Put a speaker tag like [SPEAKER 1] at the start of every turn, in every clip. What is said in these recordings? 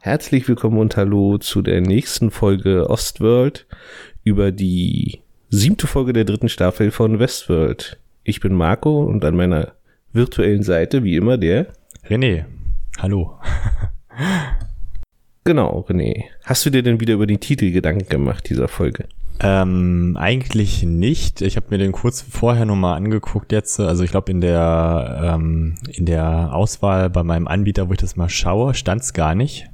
[SPEAKER 1] Herzlich willkommen und hallo zu der nächsten Folge Ostworld über die siebte Folge der dritten Staffel von Westworld. Ich bin Marco und an meiner virtuellen Seite wie immer der
[SPEAKER 2] René. Hallo.
[SPEAKER 1] genau, René. Hast du dir denn wieder über den Titel Gedanken gemacht dieser Folge?
[SPEAKER 2] Ähm, eigentlich nicht. Ich habe mir den kurz vorher nochmal angeguckt jetzt. Also ich glaube in der ähm, in der Auswahl bei meinem Anbieter, wo ich das mal schaue, stand es gar nicht.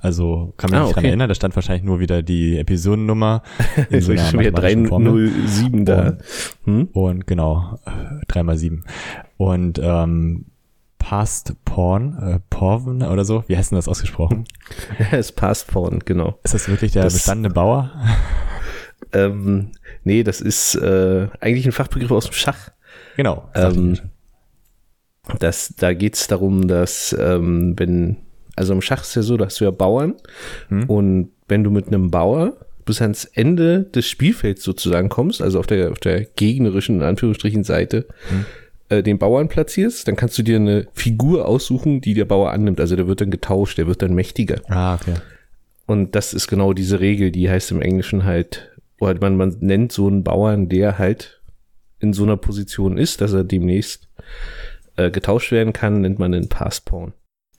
[SPEAKER 2] Also kann mich ah, nicht okay. dran erinnern, da stand wahrscheinlich nur wieder die Episodennummer.
[SPEAKER 1] In so einer schon wieder 307 da.
[SPEAKER 2] Hm? Und genau, 3 mal 7. Und ähm, Past Porn, äh, Porn oder so, wie heißt denn das ausgesprochen?
[SPEAKER 1] Es ist Past Porn, genau.
[SPEAKER 2] Ist das wirklich der das, bestandene Bauer?
[SPEAKER 1] Ähm, nee, das ist äh, eigentlich ein Fachbegriff aus dem Schach.
[SPEAKER 2] Genau.
[SPEAKER 1] Ähm, das, da geht es darum, dass ähm, wenn, also im Schach ist ja so, da hast du ja Bauern hm. und wenn du mit einem Bauer bis ans Ende des Spielfelds sozusagen kommst, also auf der, auf der gegnerischen, in Anführungsstrichen, Seite, hm. äh, den Bauern platzierst, dann kannst du dir eine Figur aussuchen, die der Bauer annimmt. Also der wird dann getauscht, der wird dann mächtiger.
[SPEAKER 2] Ah, okay.
[SPEAKER 1] Und das ist genau diese Regel, die heißt im Englischen halt oder man, man nennt so einen Bauern, der halt in so einer Position ist, dass er demnächst äh, getauscht werden kann, nennt man einen Passpawn.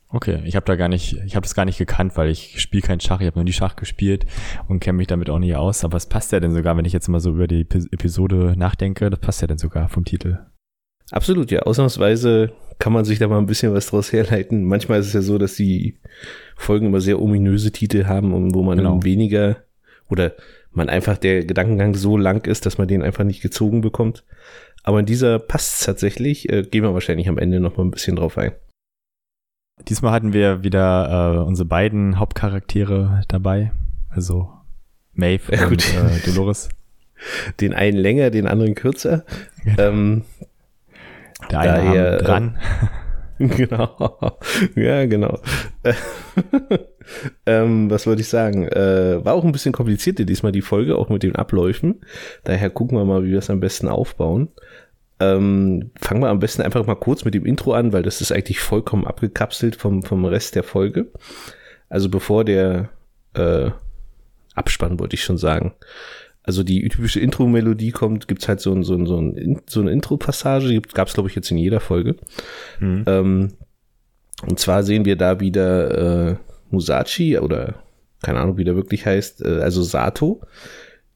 [SPEAKER 2] Okay, ich habe da gar nicht, ich habe das gar nicht gekannt, weil ich spiele kein Schach, ich habe nur die Schach gespielt und kenne mich damit auch nicht aus. Aber es passt ja denn sogar, wenn ich jetzt mal so über die Episode nachdenke, das passt ja denn sogar vom Titel.
[SPEAKER 1] Absolut, ja. Ausnahmsweise kann man sich da mal ein bisschen was draus herleiten. Manchmal ist es ja so, dass die Folgen immer sehr ominöse Titel haben, wo man genau. weniger oder man einfach der Gedankengang so lang ist, dass man den einfach nicht gezogen bekommt. Aber in dieser passt es tatsächlich. Äh, gehen wir wahrscheinlich am Ende noch mal ein bisschen drauf ein.
[SPEAKER 2] Diesmal hatten wir wieder äh, unsere beiden Hauptcharaktere dabei. Also Maeve ja, und äh, Dolores.
[SPEAKER 1] Den einen länger, den anderen kürzer.
[SPEAKER 2] Genau. Ähm, der eine daher, dran.
[SPEAKER 1] genau. Ja, genau. ähm, was wollte ich sagen? Äh, war auch ein bisschen komplizierter diesmal die Folge, auch mit den Abläufen. Daher gucken wir mal, wie wir es am besten aufbauen. Ähm, fangen wir am besten einfach mal kurz mit dem Intro an, weil das ist eigentlich vollkommen abgekapselt vom, vom Rest der Folge. Also bevor der äh, Abspann, wollte ich schon sagen. Also die typische Intro-Melodie kommt, gibt's halt so, ein, so, ein, so, ein, so eine Intro-Passage, gab's glaube ich jetzt in jeder Folge. Mhm. Ähm, und zwar sehen wir da wieder äh, Musashi oder keine Ahnung, wie der wirklich heißt, äh, also Sato,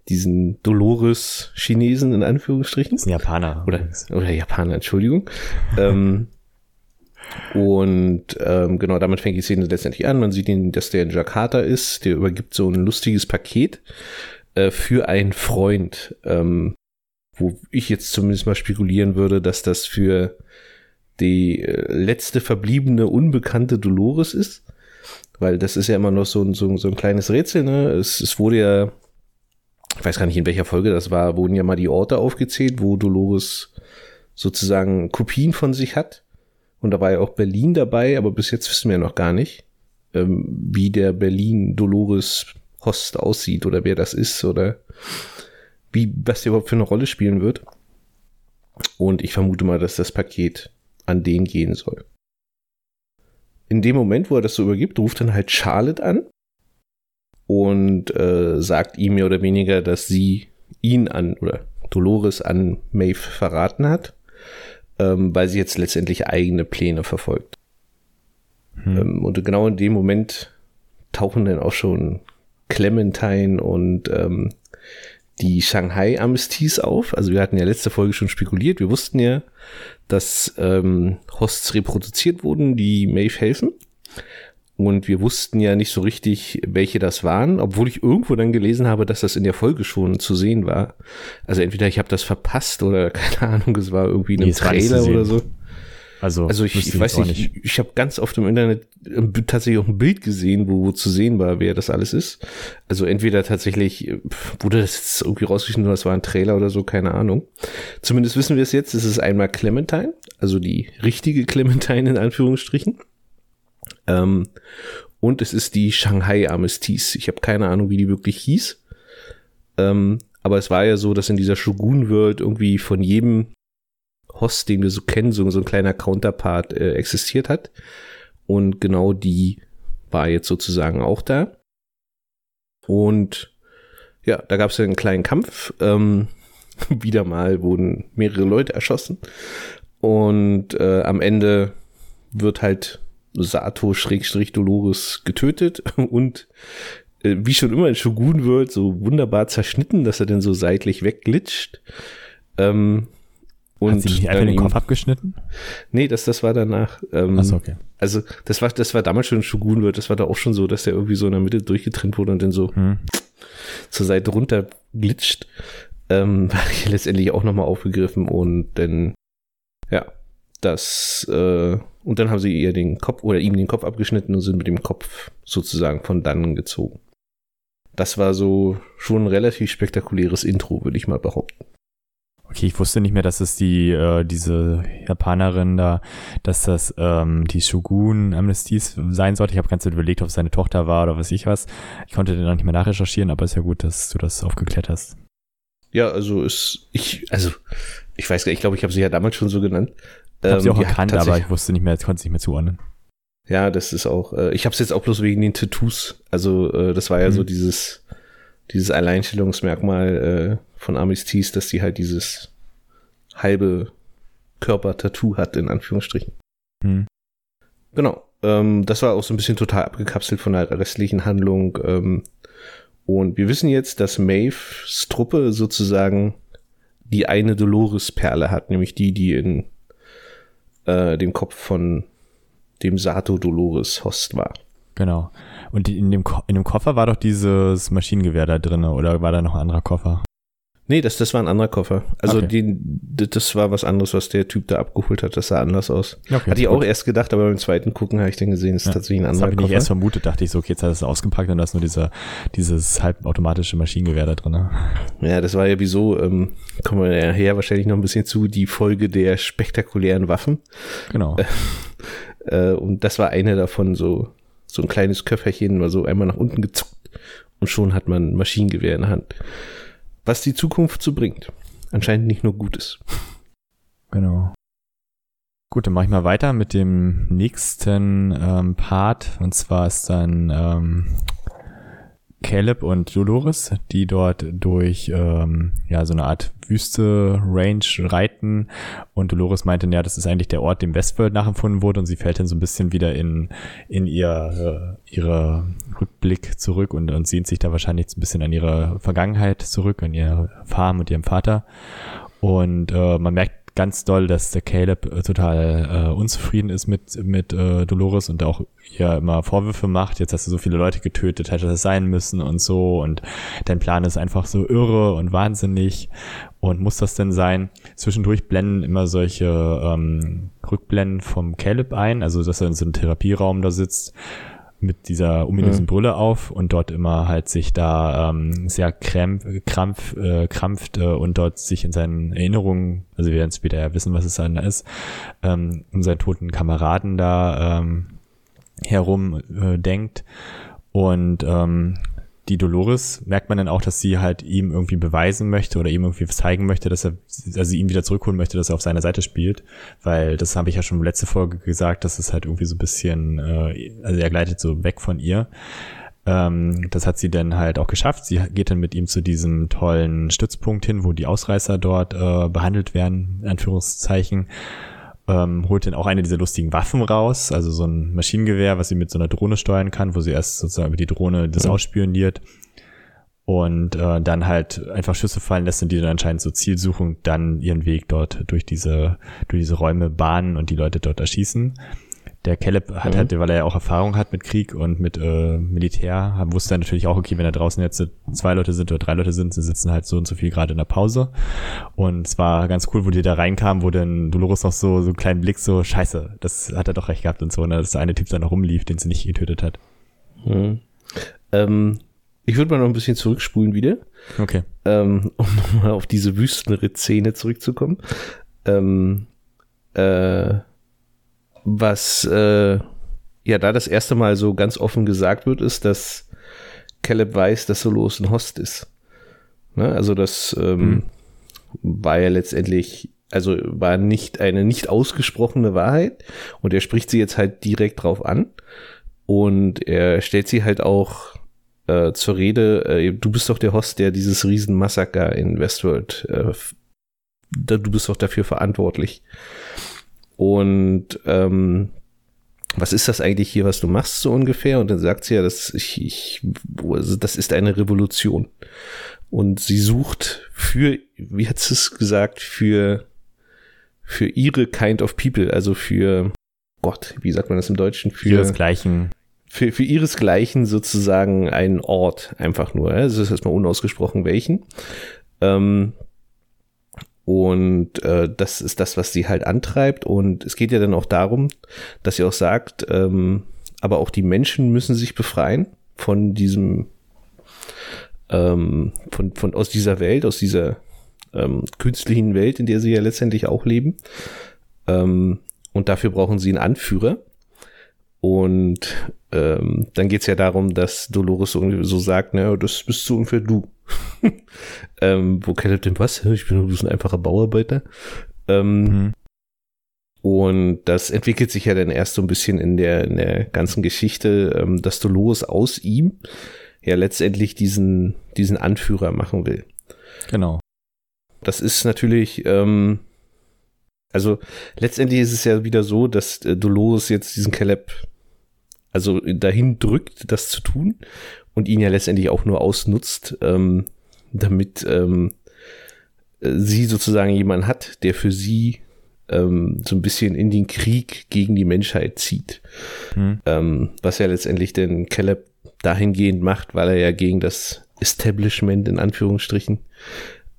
[SPEAKER 1] diesen Dolores-Chinesen in Anführungsstrichen. Das
[SPEAKER 2] ist ein Japaner.
[SPEAKER 1] Oder, oder Japaner, Entschuldigung. ähm, und ähm, genau, damit fängt die Szene letztendlich an. Man sieht ihn, dass der in Jakarta ist. Der übergibt so ein lustiges Paket äh, für einen Freund, ähm, wo ich jetzt zumindest mal spekulieren würde, dass das für die äh, letzte verbliebene unbekannte Dolores ist. Weil das ist ja immer noch so ein, so, so ein kleines Rätsel, ne? Es, es wurde ja, ich weiß gar nicht, in welcher Folge das war, wurden ja mal die Orte aufgezählt, wo Dolores sozusagen Kopien von sich hat. Und da war ja auch Berlin dabei, aber bis jetzt wissen wir ja noch gar nicht, ähm, wie der Berlin-Dolores Host aussieht oder wer das ist oder wie, was der überhaupt für eine Rolle spielen wird. Und ich vermute mal, dass das Paket an den gehen soll. In dem Moment, wo er das so übergibt, ruft dann halt Charlotte an und äh, sagt ihm mehr oder weniger, dass sie ihn an oder Dolores an Maeve verraten hat, ähm, weil sie jetzt letztendlich eigene Pläne verfolgt. Hm. Ähm, und genau in dem Moment tauchen dann auch schon Clementine und ähm, die Shanghai Amnesties auf. Also wir hatten ja letzte Folge schon spekuliert. Wir wussten ja, dass ähm, Hosts reproduziert wurden, die Maeve helfen. Und wir wussten ja nicht so richtig, welche das waren, obwohl ich irgendwo dann gelesen habe, dass das in der Folge schon zu sehen war. Also entweder ich habe das verpasst oder keine Ahnung, es war irgendwie in einem nee, Trailer oder so. Also, also ich, ich weiß nicht, nicht, ich, ich habe ganz oft im Internet tatsächlich auch ein Bild gesehen, wo, wo zu sehen war, wer das alles ist. Also entweder tatsächlich wurde das jetzt irgendwie rausgeschnitten oder es war ein Trailer oder so, keine Ahnung. Zumindest wissen wir es jetzt, es ist einmal Clementine, also die richtige Clementine in Anführungsstrichen. Ähm, und es ist die Shanghai Armistice. Ich habe keine Ahnung, wie die wirklich hieß. Ähm, aber es war ja so, dass in dieser Shogun-World irgendwie von jedem Host, den wir so kennen, so, so ein kleiner Counterpart äh, existiert hat. Und genau die war jetzt sozusagen auch da. Und ja, da gab es einen kleinen Kampf. Ähm, wieder mal wurden mehrere Leute erschossen. Und äh, am Ende wird halt Sato Schrägstrich Dolores getötet und äh, wie schon immer in Shogun wird, so wunderbar zerschnitten, dass er dann so seitlich wegglitscht. Ähm,
[SPEAKER 2] und Hat sie nicht einfach den Kopf abgeschnitten?
[SPEAKER 1] Nee, das, das war danach. Ähm,
[SPEAKER 2] Achso, okay.
[SPEAKER 1] Also, das war, das war damals schon in Shogun wird, das war da auch schon so, dass der irgendwie so in der Mitte durchgetrennt wurde und dann so hm. zur Seite runter glitscht. Ähm, war ich letztendlich auch nochmal aufgegriffen und dann, ja, das, äh, und dann haben sie ihr den Kopf oder ihm den Kopf abgeschnitten und sind mit dem Kopf sozusagen von dannen gezogen. Das war so schon ein relativ spektakuläres Intro, würde ich mal behaupten.
[SPEAKER 2] Okay, ich wusste nicht mehr, dass es die, äh, diese Japanerin da, dass das ähm, die Shogun-Amnesties sein sollte. Ich habe ganz überlegt, ob es seine Tochter war oder was ich was. Ich konnte den noch nicht mehr nachrecherchieren, aber ist ja gut, dass du das aufgeklärt hast.
[SPEAKER 1] Ja, also ist, ich, also, ich weiß gar nicht, ich glaube, ich habe sie ja damals schon so genannt.
[SPEAKER 2] Ich habe sie auch ähm, erkannt, aber ich wusste nicht mehr, konnte es nicht mehr zuordnen.
[SPEAKER 1] Ja, das ist auch, äh, ich habe es jetzt auch bloß wegen den Tattoos. Also, äh, das war ja mhm. so dieses, dieses Alleinstellungsmerkmal äh, von Amistis, dass die halt dieses halbe Körper-Tattoo hat, in Anführungsstrichen. Mhm. Genau. Ähm, das war auch so ein bisschen total abgekapselt von der restlichen Handlung. Ähm, und wir wissen jetzt, dass Maves Truppe sozusagen die eine Dolores-Perle hat, nämlich die, die in äh, dem Kopf von dem Sato Dolores Host war.
[SPEAKER 2] Genau. Und in dem, Ko in dem Koffer war doch dieses Maschinengewehr da drin, oder war da noch ein anderer Koffer?
[SPEAKER 1] Nee, das, das war ein anderer Koffer. Also okay. die, das war was anderes, was der Typ da abgeholt hat. Das sah anders aus. Okay, Hatte ich auch erst gedacht, aber beim zweiten Gucken habe ich dann gesehen, es ist ja, tatsächlich ein anderer Koffer. Das habe ich nicht
[SPEAKER 2] erst vermutet, dachte ich so, okay, jetzt hat es ausgepackt und da ist nur dieser, dieses halbautomatische Maschinengewehr da drin. Ne?
[SPEAKER 1] Ja, das war ja wieso, ähm, kommen wir nachher wahrscheinlich noch ein bisschen zu, die Folge der spektakulären Waffen.
[SPEAKER 2] Genau.
[SPEAKER 1] Äh, und das war eine davon, so, so ein kleines Köfferchen, mal so einmal nach unten gezuckt und schon hat man ein Maschinengewehr in der Hand was die Zukunft so bringt. Anscheinend nicht nur Gutes.
[SPEAKER 2] Genau. Gut, dann mache ich mal weiter mit dem nächsten ähm, Part. Und zwar ist dann ähm, Caleb und Dolores, die dort durch ähm, ja so eine Art Wüste Range reiten. Und Dolores meinte, ja, das ist eigentlich der Ort, dem Westworld nachempfunden wurde. Und sie fällt dann so ein bisschen wieder in in ihr äh, ihre Rückblick zurück und und sehnt sich da wahrscheinlich so ein bisschen an ihre Vergangenheit zurück, an ihre Farm und ihrem Vater. Und äh, man merkt ganz doll, dass der Caleb äh, total äh, unzufrieden ist mit, mit äh, Dolores und auch ihr immer Vorwürfe macht. Jetzt hast du so viele Leute getötet, hätte das sein müssen und so. Und dein Plan ist einfach so irre und wahnsinnig. Und muss das denn sein? Zwischendurch blenden immer solche ähm, Rückblenden vom Caleb ein, also dass er in so einem Therapieraum da sitzt mit dieser ominösen mhm. Brille auf und dort immer halt sich da ähm, sehr krämpf, krampf, äh, krampft äh, und dort sich in seinen Erinnerungen, also wir werden später ja wissen, was es dann da ist, ähm, um seinen toten Kameraden da ähm, herum äh, denkt und ähm, die Dolores merkt man dann auch, dass sie halt ihm irgendwie beweisen möchte oder ihm irgendwie zeigen möchte, dass er, also ihn wieder zurückholen möchte, dass er auf seiner Seite spielt, weil das habe ich ja schon letzte Folge gesagt, dass es halt irgendwie so ein bisschen, äh, also er gleitet so weg von ihr. Ähm, das hat sie dann halt auch geschafft. Sie geht dann mit ihm zu diesem tollen Stützpunkt hin, wo die Ausreißer dort äh, behandelt werden, in Anführungszeichen ähm, holt dann auch eine dieser lustigen Waffen raus, also so ein Maschinengewehr, was sie mit so einer Drohne steuern kann, wo sie erst sozusagen über die Drohne das mhm. ausspioniert und äh, dann halt einfach Schüsse fallen lässt und die dann anscheinend so Zielsuchung dann ihren Weg dort durch diese durch diese Räume bahnen und die Leute dort erschießen. Der Caleb hat mhm. halt, weil er ja auch Erfahrung hat mit Krieg und mit äh, Militär, wusste er natürlich auch, okay, wenn da draußen jetzt zwei Leute sind oder drei Leute sind, sie sitzen halt so und so viel gerade in der Pause. Und es war ganz cool, wo die da reinkamen, wo dann Dolores noch so, so einen kleinen Blick so, scheiße, das hat er doch recht gehabt und so, ne, dass der eine Typ da noch rumlief, den sie nicht getötet hat.
[SPEAKER 1] Mhm. Ähm, ich würde mal noch ein bisschen zurückspulen wieder.
[SPEAKER 2] Okay.
[SPEAKER 1] Ähm, um nochmal auf diese Wüstenritt-Szene zurückzukommen. Ähm, äh, was äh, ja da das erste Mal so ganz offen gesagt wird, ist, dass Caleb weiß, dass Solos ein Host ist. Ne? Also das ähm, mhm. war ja letztendlich, also war nicht eine nicht ausgesprochene Wahrheit und er spricht sie jetzt halt direkt drauf an und er stellt sie halt auch äh, zur Rede, äh, du bist doch der Host, der dieses Riesenmassaker in Westworld, äh, da, du bist doch dafür verantwortlich. Und ähm, was ist das eigentlich hier, was du machst, so ungefähr? Und dann sagt sie ja, das, ich, ich, also das ist eine Revolution. Und sie sucht für, wie hat sie es gesagt, für, für ihre kind of people, also für Gott, wie sagt man das im Deutschen?
[SPEAKER 2] Für ihresgleichen.
[SPEAKER 1] Für, für ihresgleichen sozusagen einen Ort, einfach nur. Es ist erstmal unausgesprochen welchen. Ähm, und äh, das ist das, was sie halt antreibt. Und es geht ja dann auch darum, dass sie auch sagt, ähm, aber auch die Menschen müssen sich befreien von diesem, ähm, von, von aus dieser Welt, aus dieser ähm, künstlichen Welt, in der sie ja letztendlich auch leben. Ähm, und dafür brauchen sie einen Anführer. Und ähm, dann geht's ja darum, dass Dolores so, so sagt, naja, das bist so ungefähr du. ähm, wo Caleb denn was? Ich bin nur ein einfacher Bauarbeiter. Ähm, mhm. Und das entwickelt sich ja dann erst so ein bisschen in der, in der ganzen Geschichte, ähm, dass Dolores aus ihm ja letztendlich diesen, diesen Anführer machen will.
[SPEAKER 2] Genau.
[SPEAKER 1] Das ist natürlich, ähm, also letztendlich ist es ja wieder so, dass äh, Dolores jetzt diesen Caleb also dahin drückt, das zu tun und ihn ja letztendlich auch nur ausnutzt, ähm, damit ähm, sie sozusagen jemanden hat, der für sie ähm, so ein bisschen in den Krieg gegen die Menschheit zieht. Mhm. Ähm, was ja letztendlich den Caleb dahingehend macht, weil er ja gegen das Establishment in Anführungsstrichen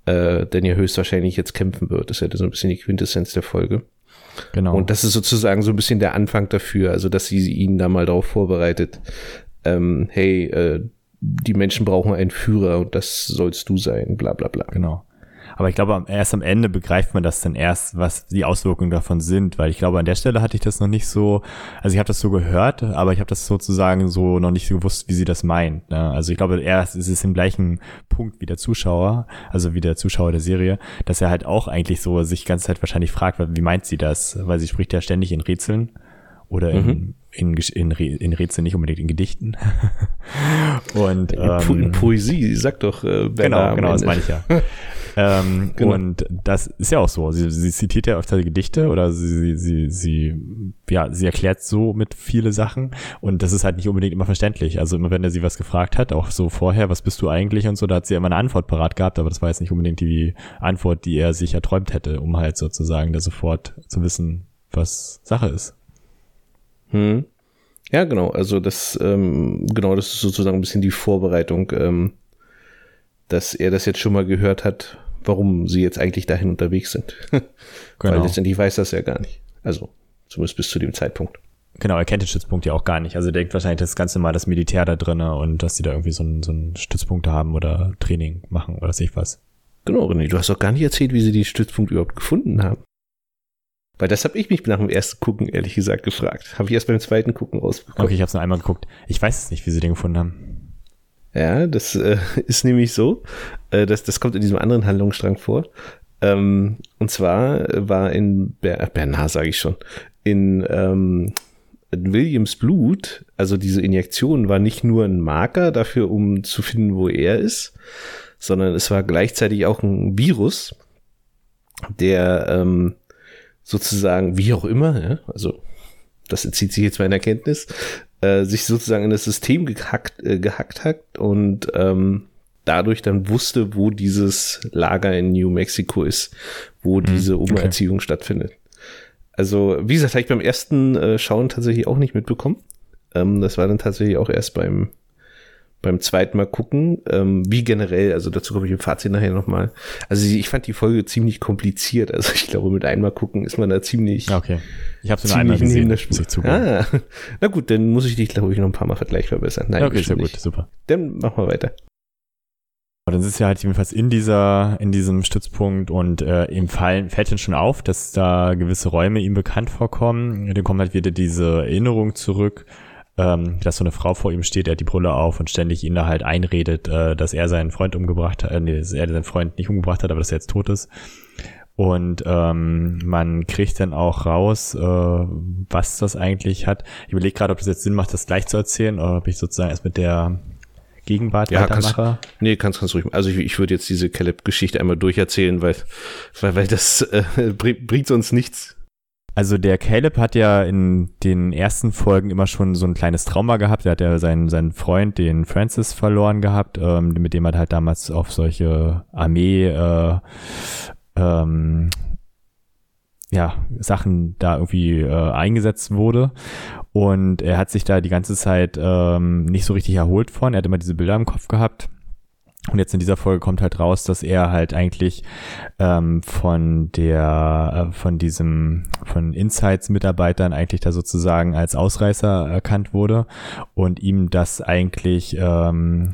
[SPEAKER 1] äh, denn ja höchstwahrscheinlich jetzt kämpfen wird. Das ist ja so ein bisschen die Quintessenz der Folge. Genau. Und das ist sozusagen so ein bisschen der Anfang dafür, also dass sie ihn da mal darauf vorbereitet, ähm, hey, äh, die Menschen brauchen einen Führer und das sollst du sein, bla bla bla.
[SPEAKER 2] Genau. Aber ich glaube, erst am Ende begreift man das dann erst, was die Auswirkungen davon sind, weil ich glaube, an der Stelle hatte ich das noch nicht so, also ich habe das so gehört, aber ich habe das sozusagen so noch nicht so gewusst, wie sie das meint. Ne? Also ich glaube, erst ist es im gleichen Punkt wie der Zuschauer, also wie der Zuschauer der Serie, dass er halt auch eigentlich so sich die ganze Zeit wahrscheinlich fragt, wie meint sie das? Weil sie spricht ja ständig in Rätseln oder in, mhm. in, in, in Rätseln, nicht unbedingt in Gedichten.
[SPEAKER 1] und ähm, in Poesie, sag doch äh,
[SPEAKER 2] Genau, genau, das meine ich ja. Ähm, genau. Und das ist ja auch so. Sie, sie zitiert ja öfter Gedichte oder sie, sie, sie, ja, sie erklärt so mit viele Sachen und das ist halt nicht unbedingt immer verständlich. Also immer wenn er sie was gefragt hat, auch so vorher, was bist du eigentlich und so, da hat sie immer eine Antwort parat gehabt, aber das war jetzt nicht unbedingt die Antwort, die er sich erträumt hätte, um halt sozusagen da sofort zu wissen, was Sache ist.
[SPEAKER 1] Hm. Ja, genau. Also das, ähm, genau, das ist sozusagen ein bisschen die Vorbereitung, ähm, dass er das jetzt schon mal gehört hat, warum sie jetzt eigentlich dahin unterwegs sind. genau. Weil letztendlich weiß das ja gar nicht. Also zumindest bis zu dem Zeitpunkt.
[SPEAKER 2] Genau, er kennt den Stützpunkt ja auch gar nicht. Also er denkt wahrscheinlich das ganze Mal das Militär da drinne und dass sie da irgendwie so einen, so einen Stützpunkt haben oder Training machen oder sich was.
[SPEAKER 1] Genau, René, du hast doch gar nicht erzählt, wie sie den Stützpunkt überhaupt gefunden haben. Weil das habe ich mich nach dem ersten Gucken, ehrlich gesagt, gefragt. Habe ich erst beim zweiten Gucken rausbekommen.
[SPEAKER 2] Okay, ich habe es nur einmal geguckt. Ich weiß es nicht, wie sie den gefunden haben.
[SPEAKER 1] Ja, das äh, ist nämlich so. Äh, das, das kommt in diesem anderen Handlungsstrang vor. Ähm, und zwar war in Ber äh, Bernard, sage ich schon, in ähm, Williams Blut, also diese Injektion war nicht nur ein Marker dafür, um zu finden, wo er ist, sondern es war gleichzeitig auch ein Virus, der ähm, sozusagen, wie auch immer, ja, also das entzieht sich jetzt meiner Kenntnis, äh, sich sozusagen in das System gehackt, äh, gehackt hat und ähm, dadurch dann wusste, wo dieses Lager in New Mexico ist, wo mhm, diese Umerziehung okay. stattfindet. Also, wie gesagt, habe ich beim ersten äh, Schauen tatsächlich auch nicht mitbekommen. Ähm, das war dann tatsächlich auch erst beim beim zweiten Mal gucken, ähm, wie generell, also dazu komme ich im Fazit nachher nochmal. Also ich fand die Folge ziemlich kompliziert. Also ich glaube, mit einmal gucken ist man da ziemlich.
[SPEAKER 2] Okay. Ich habe es einmal gesehen.
[SPEAKER 1] Ah, na gut, dann muss ich dich, glaube ich, noch ein paar Mal vergleich verbessern.
[SPEAKER 2] Nein, okay, sehr gut, super.
[SPEAKER 1] Dann machen wir weiter.
[SPEAKER 2] Dann sitzt er halt jedenfalls in dieser, in diesem Stützpunkt und äh, ihm fallen, fällt dann schon auf, dass da gewisse Räume ihm bekannt vorkommen. Dann kommt halt wieder diese Erinnerung zurück ähm, dass so eine Frau vor ihm steht, er hat die Brille auf und ständig ihn da halt einredet, äh, dass er seinen Freund umgebracht hat, äh, nee, dass er seinen Freund nicht umgebracht hat, aber dass er jetzt tot ist. Und ähm, man kriegt dann auch raus, äh, was das eigentlich hat. Ich überlege gerade, ob das jetzt Sinn macht, das gleich zu erzählen, oder ob ich sozusagen erst mit der Gegenwart
[SPEAKER 1] ja, weitermache. Kannst, nee, kannst, kannst ruhig. Also ich, ich würde jetzt diese Caleb-Geschichte einmal durcherzählen, weil, weil, weil das äh, bringt sonst nichts.
[SPEAKER 2] Also der Caleb hat ja in den ersten Folgen immer schon so ein kleines Trauma gehabt. Er hat ja seinen, seinen Freund, den Francis, verloren gehabt, ähm, mit dem er halt damals auf solche Armee äh, ähm, ja, Sachen da irgendwie äh, eingesetzt wurde. Und er hat sich da die ganze Zeit ähm, nicht so richtig erholt von. Er hat immer diese Bilder im Kopf gehabt. Und jetzt in dieser Folge kommt halt raus, dass er halt eigentlich ähm, von der, äh, von diesem, von Insights-Mitarbeitern eigentlich da sozusagen als Ausreißer erkannt wurde und ihm das eigentlich ähm,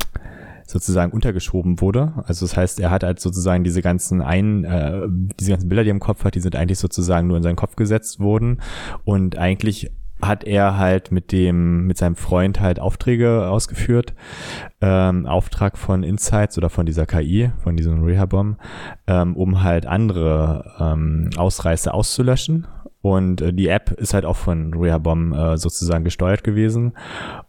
[SPEAKER 2] sozusagen untergeschoben wurde. Also das heißt, er hat halt sozusagen diese ganzen ein, äh, diese ganzen Bilder, die er im Kopf hat, die sind eigentlich sozusagen nur in seinen Kopf gesetzt worden und eigentlich hat er halt mit dem, mit seinem Freund halt Aufträge ausgeführt. Ähm, Auftrag von Insights oder von dieser KI, von diesem Rehabom, ähm, um halt andere ähm, Ausreißer auszulöschen. Und äh, die App ist halt auch von Rehabom äh, sozusagen gesteuert gewesen.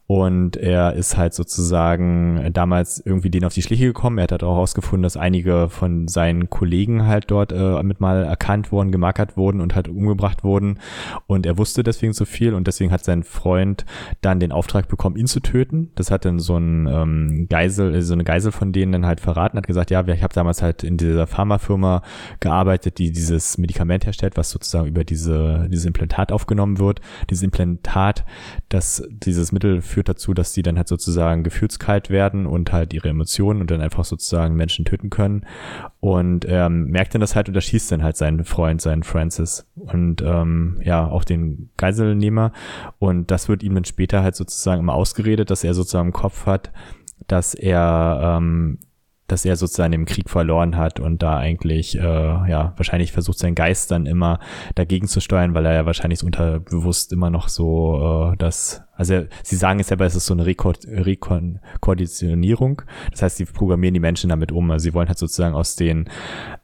[SPEAKER 2] Und er ist halt sozusagen damals irgendwie den auf die Schliche gekommen. Er hat halt auch herausgefunden, dass einige von seinen Kollegen halt dort äh, mit mal erkannt wurden, gemarkert wurden und halt umgebracht wurden. Und er wusste deswegen so viel und deswegen hat sein Freund dann den Auftrag bekommen, ihn zu töten. Das hat dann so ein ähm, Geisel, so eine Geisel von denen dann halt verraten, hat gesagt, ja, ich habe damals halt in dieser Pharmafirma gearbeitet, die dieses Medikament herstellt, was sozusagen über diese, dieses Implantat aufgenommen wird. Dieses Implantat, das dieses Mittel führt dazu, dass die dann halt sozusagen gefühlskalt werden und halt ihre Emotionen und dann einfach sozusagen Menschen töten können. Und ähm, merkt dann das halt und erschießt dann halt seinen Freund, seinen Francis und ähm, ja, auch den Geiselnehmer. Und das wird ihm dann später halt sozusagen immer ausgeredet, dass er sozusagen im Kopf hat, dass er ähm, dass er sozusagen im Krieg verloren hat und da eigentlich, äh, ja, wahrscheinlich versucht sein Geist dann immer dagegen zu steuern, weil er ja wahrscheinlich unterbewusst immer noch so äh, das, also sie sagen es selber, es ist so eine Rekonditionierung. Das heißt, sie programmieren die Menschen damit um. Also sie wollen halt sozusagen aus den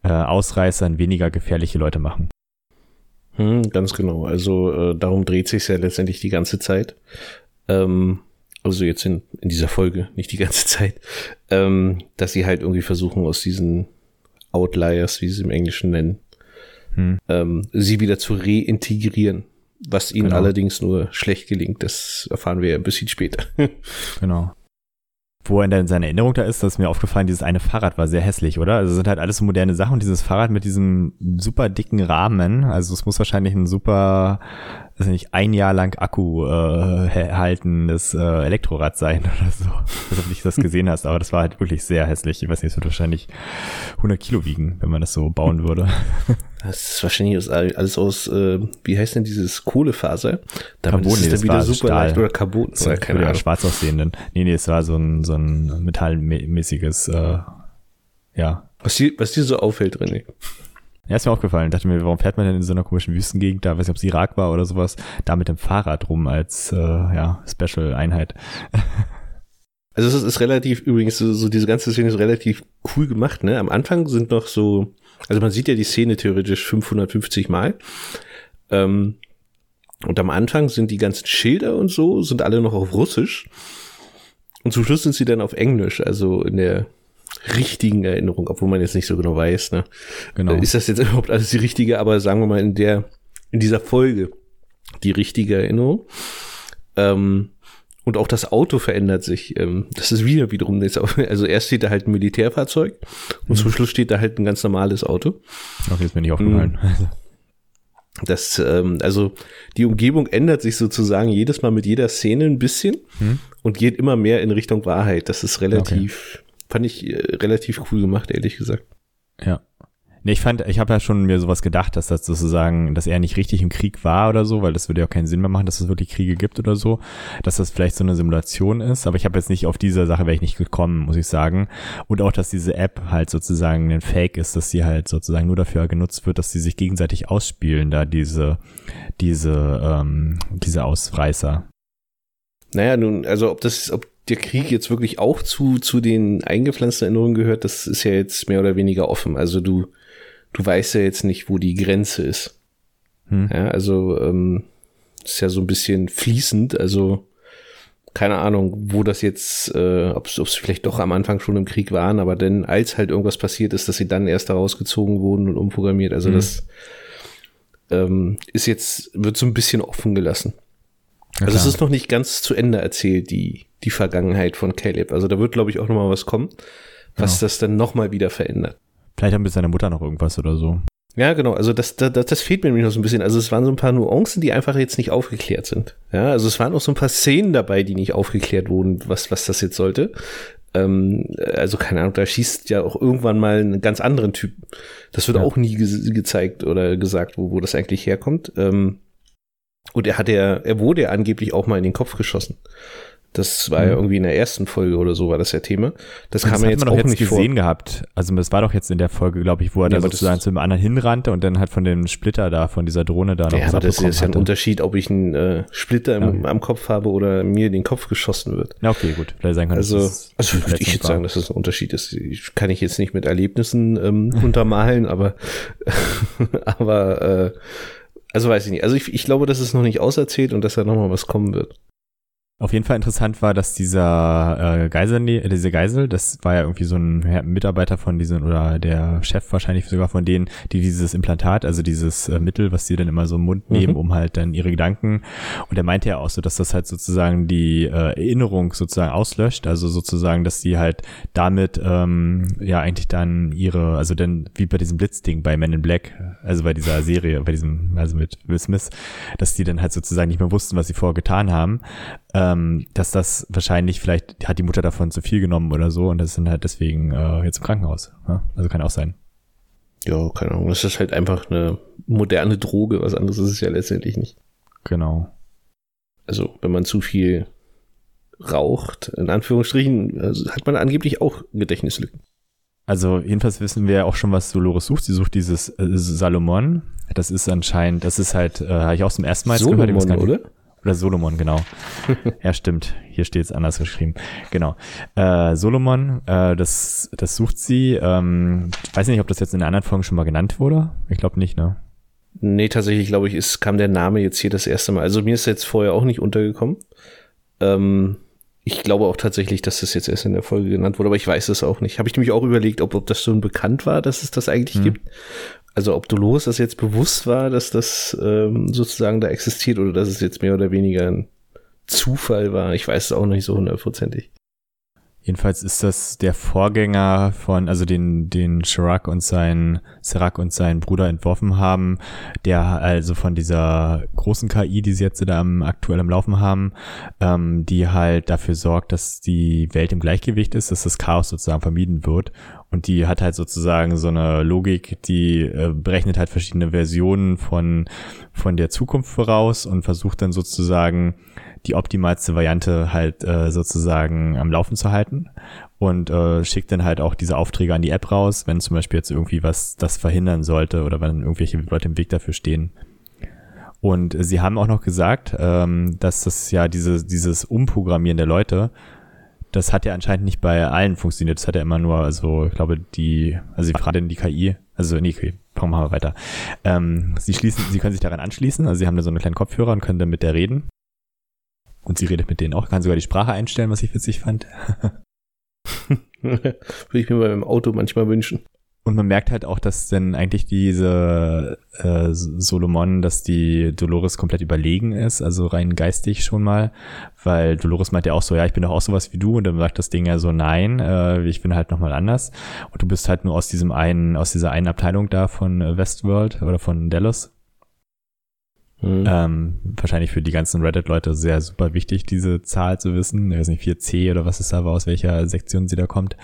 [SPEAKER 2] äh, Ausreißern weniger gefährliche Leute machen.
[SPEAKER 1] Hm, ganz genau. Also äh, darum dreht sich ja letztendlich die ganze Zeit. Ähm, also jetzt in, in dieser Folge, nicht die ganze Zeit, ähm, dass sie halt irgendwie versuchen, aus diesen Outliers, wie sie es im Englischen nennen, hm. ähm, sie wieder zu reintegrieren. Was ihnen genau. allerdings nur schlecht gelingt, das erfahren wir ein bisschen später.
[SPEAKER 2] genau wo er in seiner Erinnerung da ist, das ist mir aufgefallen, dieses eine Fahrrad war sehr hässlich, oder? Also sind halt alles so moderne Sachen und dieses Fahrrad mit diesem super dicken Rahmen, also es muss wahrscheinlich ein super weiß nicht, ein Jahr lang Akku äh, haltendes äh, Elektrorad sein oder so. Ich weiß nicht, ob du das gesehen hast, aber das war halt wirklich sehr hässlich. Ich weiß nicht, es wird wahrscheinlich 100 Kilo wiegen, wenn man das so bauen würde.
[SPEAKER 1] Das ist wahrscheinlich alles aus, äh, wie heißt denn dieses Kohlefaser? Damit Carbon, ist es dann wieder super Stahl. leicht oder Carbon
[SPEAKER 2] oder keine Ahnung. schwarz aussehenden. Nee, nee, es war so ein, so ein metallmäßiges, äh, ja.
[SPEAKER 1] Was dir, was dir so auffällt, René?
[SPEAKER 2] Ja, ist mir aufgefallen. Ich dachte mir, warum fährt man denn in so einer komischen Wüstengegend da, weiß nicht, ob es Irak war oder sowas, da mit dem Fahrrad rum als äh, ja, Special-Einheit.
[SPEAKER 1] Also es ist, ist relativ, übrigens, so, so diese ganze Szene ist relativ cool gemacht, ne? Am Anfang sind noch so, also man sieht ja die Szene theoretisch 550 Mal. Ähm, und am Anfang sind die ganzen Schilder und so, sind alle noch auf Russisch. Und zum Schluss sind sie dann auf Englisch, also in der richtigen Erinnerung, obwohl man jetzt nicht so genau weiß, ne? Genau. Ist das jetzt überhaupt alles die richtige, aber sagen wir mal in der, in dieser Folge die richtige Erinnerung. Ähm, und auch das Auto verändert sich. Ähm, das ist wieder wiederum, also erst steht da halt ein Militärfahrzeug und mhm. zum Schluss steht da halt ein ganz normales Auto.
[SPEAKER 2] Okay, ist mir nicht aufgefallen. Mhm.
[SPEAKER 1] Das, ähm, also die Umgebung ändert sich sozusagen jedes Mal mit jeder Szene ein bisschen mhm. und geht immer mehr in Richtung Wahrheit. Das ist relativ, okay. Fand ich äh, relativ cool gemacht, ehrlich gesagt.
[SPEAKER 2] Ja. Nee, ich fand, ich habe ja schon mir sowas gedacht, dass das sozusagen, dass er nicht richtig im Krieg war oder so, weil das würde ja auch keinen Sinn mehr machen, dass es wirklich Kriege gibt oder so, dass das vielleicht so eine Simulation ist. Aber ich habe jetzt nicht auf diese Sache wäre ich nicht gekommen, muss ich sagen. Und auch, dass diese App halt sozusagen ein Fake ist, dass sie halt sozusagen nur dafür genutzt wird, dass sie sich gegenseitig ausspielen, da diese, diese, ähm, diese Ausreißer.
[SPEAKER 1] Naja, nun, also ob das, ob der Krieg jetzt wirklich auch zu, zu den eingepflanzten Erinnerungen gehört, das ist ja jetzt mehr oder weniger offen. Also du, du weißt ja jetzt nicht, wo die Grenze ist. Hm. Ja, also ähm, ist ja so ein bisschen fließend, also keine Ahnung, wo das jetzt, äh, ob es vielleicht doch am Anfang schon im Krieg waren, aber dann, als halt irgendwas passiert ist, dass sie dann erst herausgezogen wurden und umprogrammiert. Also mhm. das ähm, ist jetzt, wird so ein bisschen offen gelassen. Ja, also es ist noch nicht ganz zu Ende erzählt, die, die Vergangenheit von Caleb. Also da wird, glaube ich, auch noch mal was kommen, was genau. das dann noch mal wieder verändert.
[SPEAKER 2] Vielleicht haben mit seiner Mutter noch irgendwas oder so.
[SPEAKER 1] Ja, genau. Also das, das, das fehlt mir nämlich noch so ein bisschen. Also es waren so ein paar Nuancen, die einfach jetzt nicht aufgeklärt sind. Ja, also es waren auch so ein paar Szenen dabei, die nicht aufgeklärt wurden, was, was das jetzt sollte. Ähm, also keine Ahnung, da schießt ja auch irgendwann mal einen ganz anderen Typ. Das wird ja. auch nie ge gezeigt oder gesagt, wo, wo das eigentlich herkommt. Ähm, und er hat ja, er wurde ja angeblich auch mal in den Kopf geschossen. Das war mhm. ja irgendwie in der ersten Folge oder so war das ja Thema. Das kam
[SPEAKER 2] ja
[SPEAKER 1] jetzt
[SPEAKER 2] auch jetzt nicht gesehen vor. gehabt. Also das war doch jetzt in der Folge, glaube ich, wo er ja, da sozusagen zu einem anderen hinrannte und dann halt von dem Splitter da, von dieser Drohne da noch
[SPEAKER 1] Ja, aber das ist ja ein Unterschied, ob ich einen äh, Splitter im, am Kopf habe oder mir den Kopf geschossen wird.
[SPEAKER 2] Ja, okay, gut. Vielleicht sein kann,
[SPEAKER 1] also, also würde ich jetzt sagen, dass das ein Unterschied ist. Ich, kann ich jetzt nicht mit Erlebnissen ähm, untermalen, aber aber äh, also weiß ich nicht. Also ich, ich glaube, dass es noch nicht auserzählt und dass da nochmal was kommen wird.
[SPEAKER 2] Auf jeden Fall interessant war, dass dieser äh, Geisel, äh, diese Geisel, das war ja irgendwie so ein Mitarbeiter von diesen oder der Chef wahrscheinlich sogar von denen, die dieses Implantat, also dieses äh, Mittel, was sie dann immer so im Mund nehmen, mhm. um halt dann ihre Gedanken. Und er meinte ja auch so, dass das halt sozusagen die äh, Erinnerung sozusagen auslöscht, also sozusagen, dass sie halt damit ähm, ja eigentlich dann ihre, also dann wie bei diesem Blitzding bei Men in Black, also bei dieser Serie, bei diesem, also mit Will Smith, dass die dann halt sozusagen nicht mehr wussten, was sie vorher getan haben ähm, dass das wahrscheinlich, vielleicht hat die Mutter davon zu viel genommen oder so und das sind halt deswegen äh, jetzt im Krankenhaus. Ja? Also kann auch sein.
[SPEAKER 1] Ja, keine Ahnung. Das ist halt einfach eine moderne Droge. Was anderes ist es ja letztendlich nicht.
[SPEAKER 2] Genau.
[SPEAKER 1] Also, wenn man zu viel raucht, in Anführungsstrichen, also hat man angeblich auch Gedächtnislücken.
[SPEAKER 2] Also jedenfalls wissen wir auch schon, was Dolores sucht. Sie sucht dieses äh, Salomon. Das ist anscheinend, das ist halt, äh, habe ich auch zum ersten Mal
[SPEAKER 1] Solomon, gehört. Oder?
[SPEAKER 2] Oder Solomon, genau. ja, stimmt. Hier steht es anders geschrieben. Genau. Äh, Solomon, äh, das, das sucht sie. Ähm, weiß nicht, ob das jetzt in anderen Folgen schon mal genannt wurde. Ich glaube nicht, ne?
[SPEAKER 1] Nee, tatsächlich, glaube ich, ist, kam der Name jetzt hier das erste Mal. Also mir ist jetzt vorher auch nicht untergekommen. Ähm, ich glaube auch tatsächlich, dass das jetzt erst in der Folge genannt wurde, aber ich weiß es auch nicht. Habe ich nämlich auch überlegt, ob, ob das schon bekannt war, dass es das eigentlich hm. gibt also ob Dolores das jetzt bewusst war, dass das ähm, sozusagen da existiert oder dass es jetzt mehr oder weniger ein Zufall war, ich weiß es auch nicht so hundertprozentig.
[SPEAKER 2] Jedenfalls ist das der Vorgänger von, also den, den Chirac und sein, Serac und sein Bruder entworfen haben, der also von dieser großen KI, die sie jetzt da am, aktuell am Laufen haben, ähm, die halt dafür sorgt, dass die Welt im Gleichgewicht ist, dass das Chaos sozusagen vermieden wird. Und die hat halt sozusagen so eine Logik, die äh, berechnet halt verschiedene Versionen von, von der Zukunft voraus und versucht dann sozusagen die optimalste Variante halt äh, sozusagen am Laufen zu halten und äh, schickt dann halt auch diese Aufträge an die App raus, wenn zum Beispiel jetzt irgendwie was das verhindern sollte oder wenn irgendwelche Leute im Weg dafür stehen. Und sie haben auch noch gesagt, ähm, dass das ja diese, dieses Umprogrammieren der Leute, das hat ja anscheinend nicht bei allen funktioniert. Das hat ja immer nur, also ich glaube, die, also die Frage die KI, also nee, okay, machen wir weiter. Ähm, sie schließen, sie können sich daran anschließen, also sie haben da so einen kleinen Kopfhörer und können dann mit der reden. Und sie redet mit denen auch, kann sogar die Sprache einstellen, was ich witzig fand.
[SPEAKER 1] Würde ich mir beim Auto manchmal wünschen.
[SPEAKER 2] Und man merkt halt auch, dass denn eigentlich diese äh, Solomon, dass die Dolores komplett überlegen ist, also rein geistig schon mal, weil Dolores meint ja auch so, ja, ich bin doch auch sowas wie du und dann sagt das Ding ja so, nein, äh, ich bin halt nochmal anders und du bist halt nur aus diesem einen, aus dieser einen Abteilung da von Westworld oder von Dallas Mhm. Ähm, wahrscheinlich für die ganzen Reddit-Leute sehr super wichtig, diese Zahl zu wissen. Ich weiß nicht, 4C oder was es da war, aus welcher Sektion sie da kommt.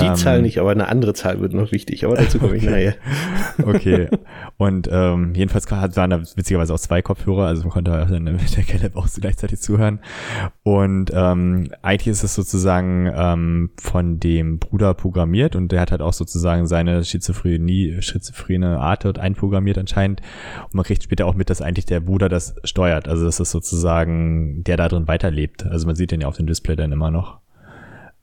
[SPEAKER 1] Die ähm, Zahl nicht, aber eine andere Zahl wird noch wichtig, aber dazu komme ich nachher.
[SPEAKER 2] okay. Und ähm, jedenfalls waren da witzigerweise auch zwei Kopfhörer, also man konnte dann mit der Caleb auch so gleichzeitig zuhören. Und ähm, eigentlich ist es sozusagen ähm, von dem Bruder programmiert und der hat halt auch sozusagen seine Schizophrenie, schizophrene Art dort einprogrammiert anscheinend. Und man kriegt später auch mit, dass eigentlich der Bruder das steuert. Also dass es sozusagen der da drin weiterlebt. Also man sieht den ja auf dem Display dann immer noch.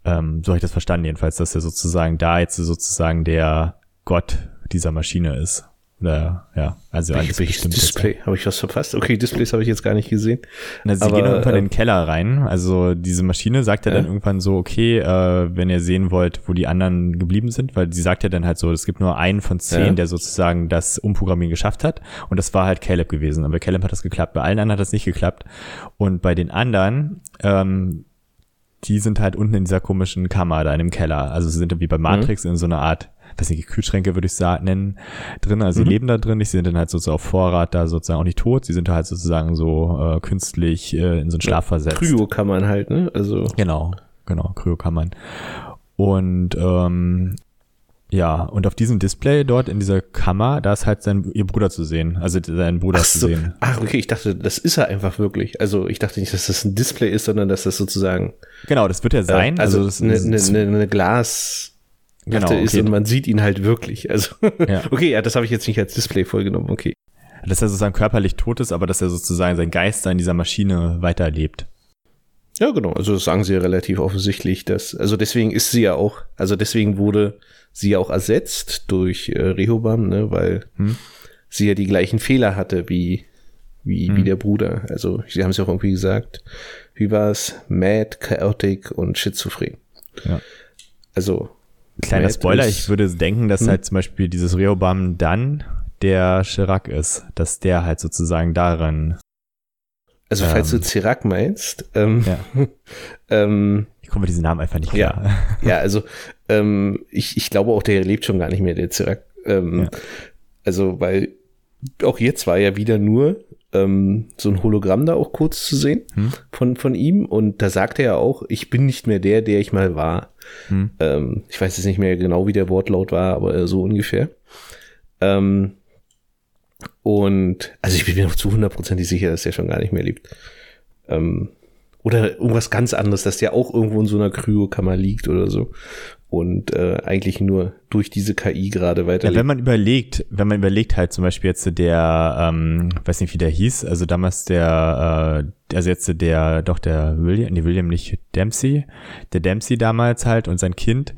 [SPEAKER 2] Ähm, so habe ich das verstanden jedenfalls, dass er sozusagen da jetzt sozusagen der Gott dieser Maschine ist. Oder ja, also
[SPEAKER 1] alles Welches Display? Habe ich was verpasst? Okay, Displays habe ich jetzt gar nicht gesehen.
[SPEAKER 2] Na, sie Aber, gehen irgendwann äh, in den Keller rein. Also diese Maschine sagt ja dann irgendwann so, okay, äh, wenn ihr sehen wollt, wo die anderen geblieben sind, weil sie sagt ja dann halt so, es gibt nur einen von zehn, ja. der sozusagen das Umprogrammieren geschafft hat. Und das war halt Caleb gewesen. Aber Caleb hat das geklappt. Bei allen anderen hat das nicht geklappt. Und bei den anderen ähm, die sind halt unten in dieser komischen Kammer da in dem Keller. Also sie sind wie bei mhm. Matrix mhm. in so einer Art, weiß nicht, Kühlschränke würde ich sagen, nennen, drin. Also mhm. sie leben da drin, die sind dann halt sozusagen auf Vorrat da sozusagen auch nicht tot. Sie sind halt sozusagen so äh, künstlich äh, in so einen Schlaf versetzt.
[SPEAKER 1] Kryokammern halt, ne? Also.
[SPEAKER 2] Genau, genau, Kryokammern. Und ähm, ja, und auf diesem Display dort in dieser Kammer, da ist halt sein, ihr Bruder zu sehen. Also sein Bruder
[SPEAKER 1] ach
[SPEAKER 2] so. zu sehen.
[SPEAKER 1] Ach, okay, ich dachte, das ist er einfach wirklich. Also ich dachte nicht, dass das ein Display ist, sondern dass das sozusagen.
[SPEAKER 2] Genau, das wird er sein.
[SPEAKER 1] Äh, also, also eine, eine, eine Glas. Genau, okay. ist und man sieht ihn halt wirklich. Also, ja. okay, ja, das habe ich jetzt nicht als Display vollgenommen, okay.
[SPEAKER 2] Dass er sozusagen körperlich tot ist, aber dass er sozusagen sein Geist in dieser Maschine weiterlebt.
[SPEAKER 1] Ja, genau. Also das sagen sie ja relativ offensichtlich, dass, also deswegen ist sie ja auch, also deswegen wurde sie ja auch ersetzt durch äh, Rehobam, ne, weil hm. sie ja die gleichen Fehler hatte wie, wie, hm. wie der Bruder. Also, sie haben es ja auch irgendwie gesagt. Wie war es? Mad, Chaotic und Schizophren. Ja. Also.
[SPEAKER 2] Kleiner Spoiler, ich würde denken, dass hm? halt zum Beispiel dieses Rehobam dann der Chirac ist, dass der halt sozusagen daran
[SPEAKER 1] also falls ähm, du Chirac meinst, ähm, ja.
[SPEAKER 2] ähm, ich komme mit diesem Namen einfach nicht
[SPEAKER 1] klar. Ja, ja also ähm, ich, ich glaube auch, der lebt schon gar nicht mehr, der Chirac. Ähm, ja. Also, weil auch jetzt war ja wieder nur ähm, so ein Hologramm da auch kurz zu sehen hm. von, von ihm. Und da sagte er auch, ich bin nicht mehr der, der ich mal war. Hm. Ähm, ich weiß jetzt nicht mehr genau, wie der Wortlaut war, aber so ungefähr. Ähm, und also ich bin mir noch zu hundertprozentig sicher, dass der schon gar nicht mehr lebt. Ähm, oder irgendwas ganz anderes, dass der auch irgendwo in so einer Kryokammer liegt oder so und äh, eigentlich nur durch diese KI gerade weiter.
[SPEAKER 2] Ja, wenn man überlegt, wenn man überlegt halt zum Beispiel jetzt der, ähm, weiß nicht wie der hieß, also damals der, äh, also jetzt der, doch der William, nee William nicht Dempsey, der Dempsey damals halt und sein Kind,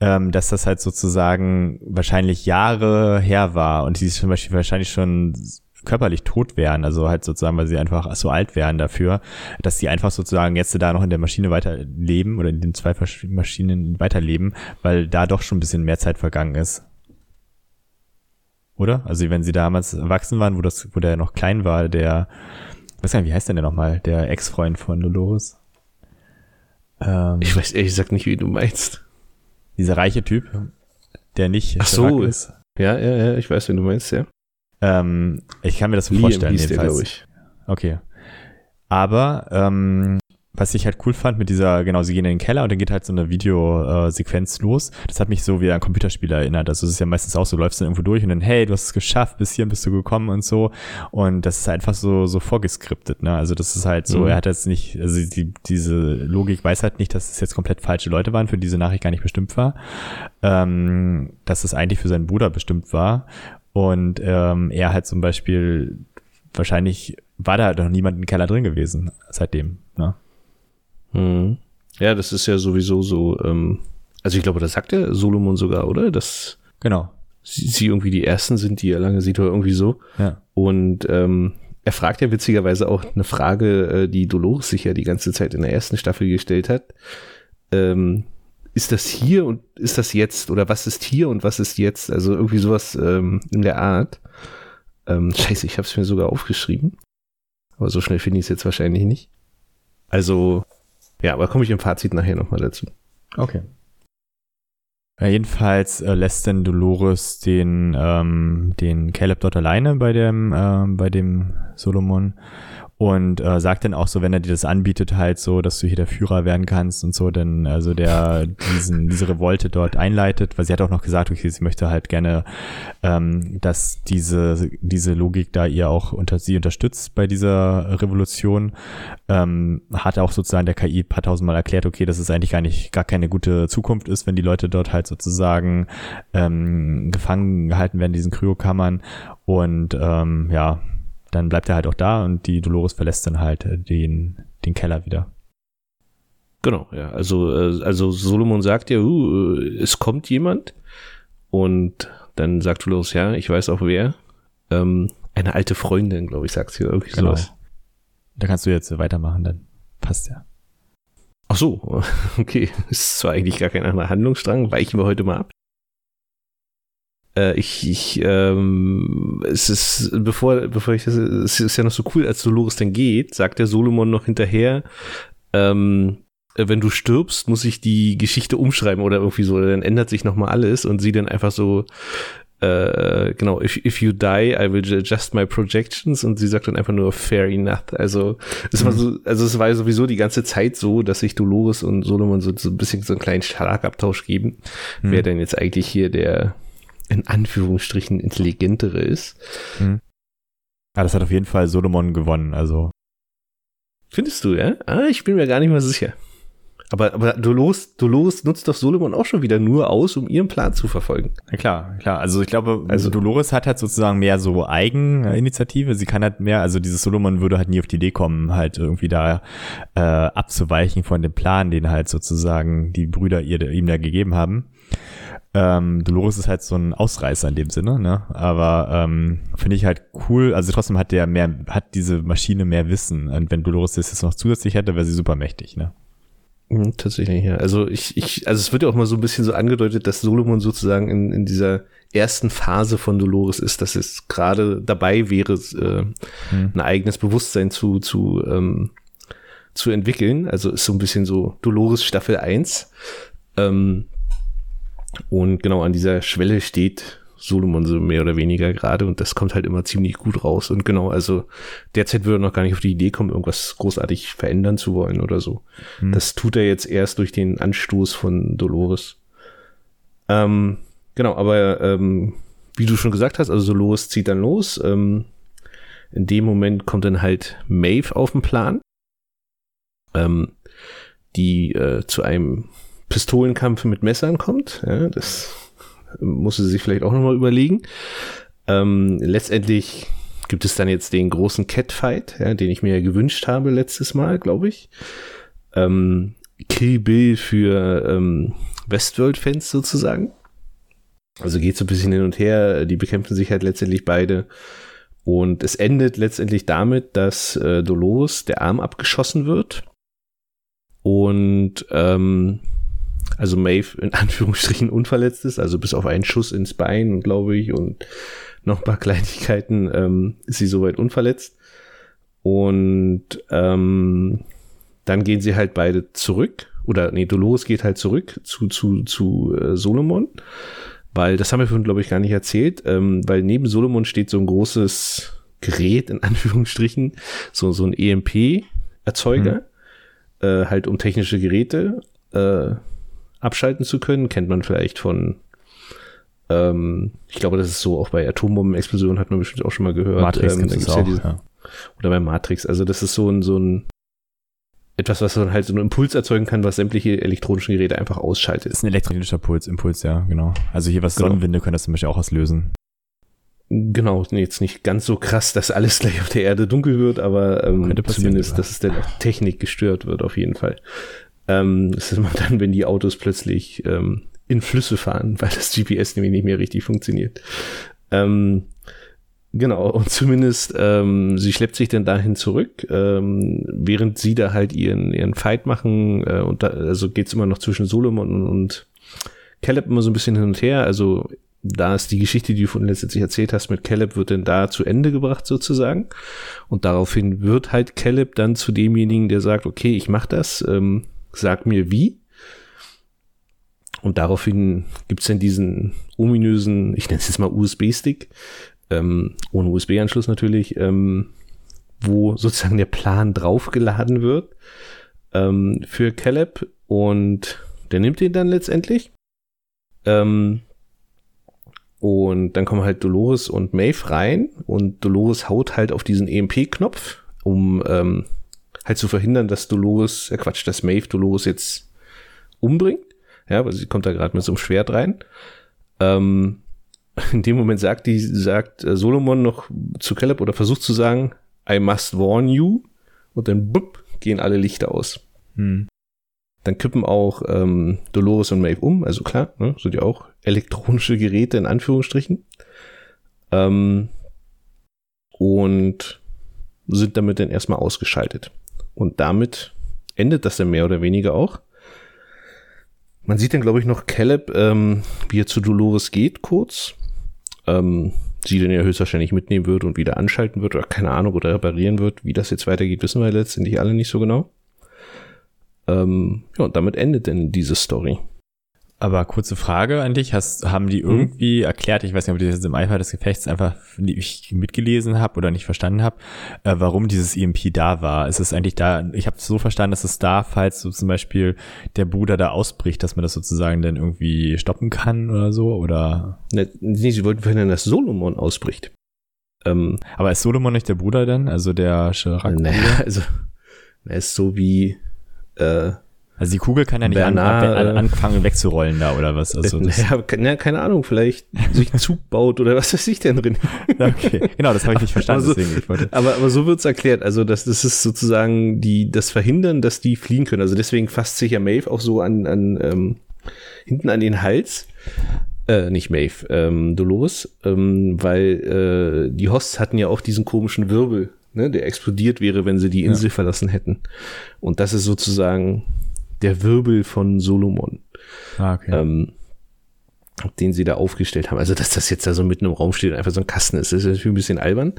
[SPEAKER 2] ähm, dass das halt sozusagen wahrscheinlich Jahre her war und die zum Beispiel wahrscheinlich schon körperlich tot wären, also halt sozusagen, weil sie einfach so alt wären dafür, dass sie einfach sozusagen jetzt da noch in der Maschine weiterleben oder in den zwei Maschinen weiterleben, weil da doch schon ein bisschen mehr Zeit vergangen ist. Oder? Also wenn sie damals erwachsen waren, wo das, wo der noch klein war, der, weiß gar nicht, wie heißt denn der nochmal, der Ex-Freund von Dolores?
[SPEAKER 1] Ähm, ich weiß ehrlich gesagt nicht, wie du meinst.
[SPEAKER 2] Dieser reiche Typ, der nicht
[SPEAKER 1] Ach so, ist. Ja, ja, ja, ich weiß, wen du meinst, ja.
[SPEAKER 2] Ähm, ich kann mir das so vorstellen, jedenfalls. ich. Okay. Aber ähm, was ich halt cool fand mit dieser, genau, sie gehen in den Keller und dann geht halt so eine Videosequenz los. Das hat mich so wie an Computerspiel erinnert. Also es ist ja meistens auch so, du läufst dann irgendwo durch und dann, hey, du hast es geschafft, bis hierhin bist du gekommen und so. Und das ist einfach so, so vorgeskriptet, ne? Also das ist halt so, mhm. er hat jetzt nicht, also die, diese Logik weiß halt nicht, dass es jetzt komplett falsche Leute waren, für diese Nachricht gar nicht bestimmt war. Ähm, dass es eigentlich für seinen Bruder bestimmt war. Und ähm, er hat zum Beispiel, wahrscheinlich war da noch niemand im Keller drin gewesen seitdem. Ne?
[SPEAKER 1] Hm. Ja, das ist ja sowieso so, ähm, also ich glaube, das sagt der Solomon sogar, oder? Dass
[SPEAKER 2] genau.
[SPEAKER 1] sie, sie irgendwie die Ersten sind, die er lange sieht, oder irgendwie so.
[SPEAKER 2] Ja.
[SPEAKER 1] Und ähm, er fragt ja witzigerweise auch eine Frage, äh, die Dolores sich ja die ganze Zeit in der ersten Staffel gestellt hat. Ähm, ist das hier und ist das jetzt oder was ist hier und was ist jetzt? Also irgendwie sowas ähm, in der Art. Ähm, scheiße, ich habe es mir sogar aufgeschrieben. Aber so schnell finde ich es jetzt wahrscheinlich nicht. Also, ja, aber komme ich im Fazit nachher nochmal dazu.
[SPEAKER 2] Okay. Ja, jedenfalls äh, lässt denn Dolores den, ähm, den Caleb dort alleine bei dem, äh, bei dem Solomon und äh, sagt dann auch so, wenn er dir das anbietet, halt so, dass du hier der Führer werden kannst und so, dann also der diesen diese Revolte dort einleitet, weil sie hat auch noch gesagt, okay, sie möchte halt gerne, ähm, dass diese diese Logik da ihr auch unter sie unterstützt bei dieser Revolution, ähm, hat auch sozusagen der KI paar tausendmal erklärt, okay, dass es eigentlich gar nicht gar keine gute Zukunft ist, wenn die Leute dort halt sozusagen ähm, gefangen gehalten werden in diesen Kryokammern. Und ähm, ja dann bleibt er halt auch da und die Dolores verlässt dann halt äh, den, den Keller wieder.
[SPEAKER 1] Genau, ja. Also, äh, also Solomon sagt ja, uh, es kommt jemand. Und dann sagt Dolores, ja, ich weiß auch wer. Ähm, eine alte Freundin, glaube ich, sagt sie irgendwie genau. sowas.
[SPEAKER 2] Da kannst du jetzt weitermachen, dann passt ja.
[SPEAKER 1] Ach so, okay. Ist zwar eigentlich gar kein anderer Handlungsstrang, weichen wir heute mal ab. Äh, ich, ich, ähm, es ist, bevor, bevor ich das, es ist ja noch so cool, als Dolores dann geht, sagt der Solomon noch hinterher, ähm, wenn du stirbst, muss ich die Geschichte umschreiben oder irgendwie so, dann ändert sich nochmal alles und sie dann einfach so, äh, genau, if, if you die, I will adjust my projections und sie sagt dann einfach nur fair enough. Also es mhm. war so, also es war sowieso die ganze Zeit so, dass sich Dolores und Solomon so, so ein bisschen so einen kleinen Schlagabtausch geben, mhm. wer denn jetzt eigentlich hier der in Anführungsstrichen intelligentere ist. Hm.
[SPEAKER 2] Ja, das hat auf jeden Fall Solomon gewonnen, also.
[SPEAKER 1] Findest du, ja? Ah, ich bin mir gar nicht mal sicher. Aber, aber Dolores, Dolores nutzt doch Solomon auch schon wieder nur aus, um ihren Plan zu verfolgen.
[SPEAKER 2] Ja, klar, klar. Also ich glaube, also Dolores hat halt sozusagen mehr so Eigeninitiative. Sie kann halt mehr, also dieses Solomon würde halt nie auf die Idee kommen, halt irgendwie da äh, abzuweichen von dem Plan, den halt sozusagen die Brüder ihr, ihm da gegeben haben. Ähm, Dolores ist halt so ein Ausreißer in dem Sinne, ne? Aber ähm, finde ich halt cool. Also trotzdem hat der mehr, hat diese Maschine mehr Wissen. Und wenn Dolores das jetzt noch zusätzlich hätte, wäre sie super mächtig, ne?
[SPEAKER 1] Mhm, tatsächlich, ja. Also ich, ich, also es wird ja auch mal so ein bisschen so angedeutet, dass Solomon sozusagen in, in dieser ersten Phase von Dolores ist, dass es gerade dabei wäre, äh, hm. ein eigenes Bewusstsein zu, zu, ähm, zu entwickeln. Also ist so ein bisschen so Dolores Staffel 1. Ähm, und genau an dieser Schwelle steht Solomon so mehr oder weniger gerade und das kommt halt immer ziemlich gut raus. Und genau, also derzeit würde er noch gar nicht auf die Idee kommen, irgendwas großartig verändern zu wollen oder so. Hm. Das tut er jetzt erst durch den Anstoß von Dolores. Ähm, genau, aber ähm, wie du schon gesagt hast, also Dolores zieht dann los. Ähm, in dem Moment kommt dann halt Maeve auf den Plan, ähm, die äh, zu einem Pistolenkampf mit Messern kommt. Ja, das musste sie sich vielleicht auch nochmal überlegen. Ähm, letztendlich gibt es dann jetzt den großen Catfight, ja, den ich mir ja gewünscht habe letztes Mal, glaube ich. Ähm, Kill Bill für ähm, Westworld-Fans sozusagen. Also geht so ein bisschen hin und her, die bekämpfen sich halt letztendlich beide. Und es endet letztendlich damit, dass äh, Dolores der Arm abgeschossen wird. Und ähm, also Maeve in Anführungsstrichen unverletzt ist, also bis auf einen Schuss ins Bein, glaube ich, und noch ein paar Kleinigkeiten ähm, ist sie soweit unverletzt. Und ähm, dann gehen sie halt beide zurück, oder nee, Dolores geht halt zurück zu, zu, zu äh, Solomon, weil das haben wir vorhin, glaube ich, gar nicht erzählt, ähm, weil neben Solomon steht so ein großes Gerät, in Anführungsstrichen, so, so ein EMP-Erzeuger, mhm. äh, halt um technische Geräte äh, abschalten zu können. Kennt man vielleicht von, ähm, ich glaube, das ist so auch bei Atombombenexplosionen hat man bestimmt auch schon mal gehört.
[SPEAKER 2] Matrix ähm, gibt's auch, ja diese, ja.
[SPEAKER 1] Oder bei Matrix. Also das ist so ein, so ein etwas, was dann halt so einen Impuls erzeugen kann, was sämtliche elektronischen Geräte einfach ausschaltet.
[SPEAKER 2] Das ist ein elektronischer Puls, Impuls, ja, genau. Also hier was genau. Sonnenwinde können das zum Beispiel auch auslösen.
[SPEAKER 1] Genau, jetzt nicht ganz so krass, dass alles gleich auf der Erde dunkel wird, aber ähm, zumindest, dass es dann auch Technik gestört wird, auf jeden Fall. Ähm, das ist immer dann, wenn die Autos plötzlich ähm, in Flüsse fahren, weil das GPS nämlich nicht mehr richtig funktioniert. Ähm, genau, und zumindest ähm, sie schleppt sich dann dahin zurück, ähm, während sie da halt ihren, ihren Fight machen. Äh, und da, also geht's immer noch zwischen Solomon und, und Caleb immer so ein bisschen hin und her. Also da ist die Geschichte, die du von letztendlich erzählt hast mit Caleb, wird dann da zu Ende gebracht sozusagen. Und daraufhin wird halt Caleb dann zu demjenigen, der sagt, okay, ich mach das. Ähm, sag mir wie. Und daraufhin gibt es dann diesen ominösen, ich nenne es jetzt mal USB-Stick, ähm, ohne USB-Anschluss natürlich, ähm, wo sozusagen der Plan draufgeladen wird ähm, für Caleb und der nimmt ihn dann letztendlich. Ähm, und dann kommen halt Dolores und Maeve rein und Dolores haut halt auf diesen EMP-Knopf, um ähm, halt zu verhindern, dass Dolores, äh Quatsch, dass Maeve Dolores jetzt umbringt. Ja, weil sie kommt da gerade mit so einem Schwert rein. Ähm, in dem Moment sagt die, sagt äh, Solomon noch zu Caleb oder versucht zu sagen, I must warn you. Und dann bupp, gehen alle Lichter aus. Hm. Dann kippen auch ähm, Dolores und Maeve um, also klar, ne, sind ja auch elektronische Geräte in Anführungsstrichen. Ähm, und sind damit dann erstmal ausgeschaltet. Und damit endet das dann mehr oder weniger auch. Man sieht dann, glaube ich, noch Caleb, ähm, wie er zu Dolores geht, kurz. Ähm, sie dann ja höchstwahrscheinlich mitnehmen wird und wieder anschalten wird oder keine Ahnung oder reparieren wird. Wie das jetzt weitergeht, wissen wir letztendlich alle nicht so genau. Ähm, ja, und damit endet denn diese Story.
[SPEAKER 2] Aber kurze Frage an dich, hast, haben die mhm. irgendwie mhm. erklärt, ich weiß nicht, ob ich das jetzt im Eifer des Gefechts einfach nicht mitgelesen habe oder nicht verstanden habe, äh, warum dieses EMP da war. Ist es eigentlich da, ich habe es so verstanden, dass es da, falls so zum Beispiel der Bruder da ausbricht, dass man das sozusagen dann irgendwie stoppen kann oder so, oder?
[SPEAKER 1] Ne, nee, sie wollten verhindern, dass Solomon ausbricht.
[SPEAKER 2] Ähm, Aber ist Solomon nicht der Bruder denn? Also der
[SPEAKER 1] Chirac? Naja, also er ist so wie äh,
[SPEAKER 2] also die Kugel kann ja nicht Bernard, an, an, an, anfangen wegzurollen da oder was? Also
[SPEAKER 1] das ja, keine, Ahnung, vielleicht sich Zug baut oder was weiß ich denn drin.
[SPEAKER 2] Okay, genau, das habe ich nicht verstanden.
[SPEAKER 1] Aber so, deswegen. aber, aber so wird's erklärt. Also das, das ist sozusagen die das Verhindern, dass die fliehen können. Also deswegen fasst sich ja Maeve auch so an, an ähm, hinten an den Hals. Äh, nicht Maeve, ähm, Dolores, ähm, weil äh, die Hosts hatten ja auch diesen komischen Wirbel ne, der explodiert wäre, wenn sie die Insel ja. verlassen hätten. Und das ist sozusagen der Wirbel von Solomon. Ah, okay. Ähm, den sie da aufgestellt haben. Also, dass das jetzt da so mitten im Raum steht und einfach so ein Kasten ist, ist natürlich ein bisschen albern.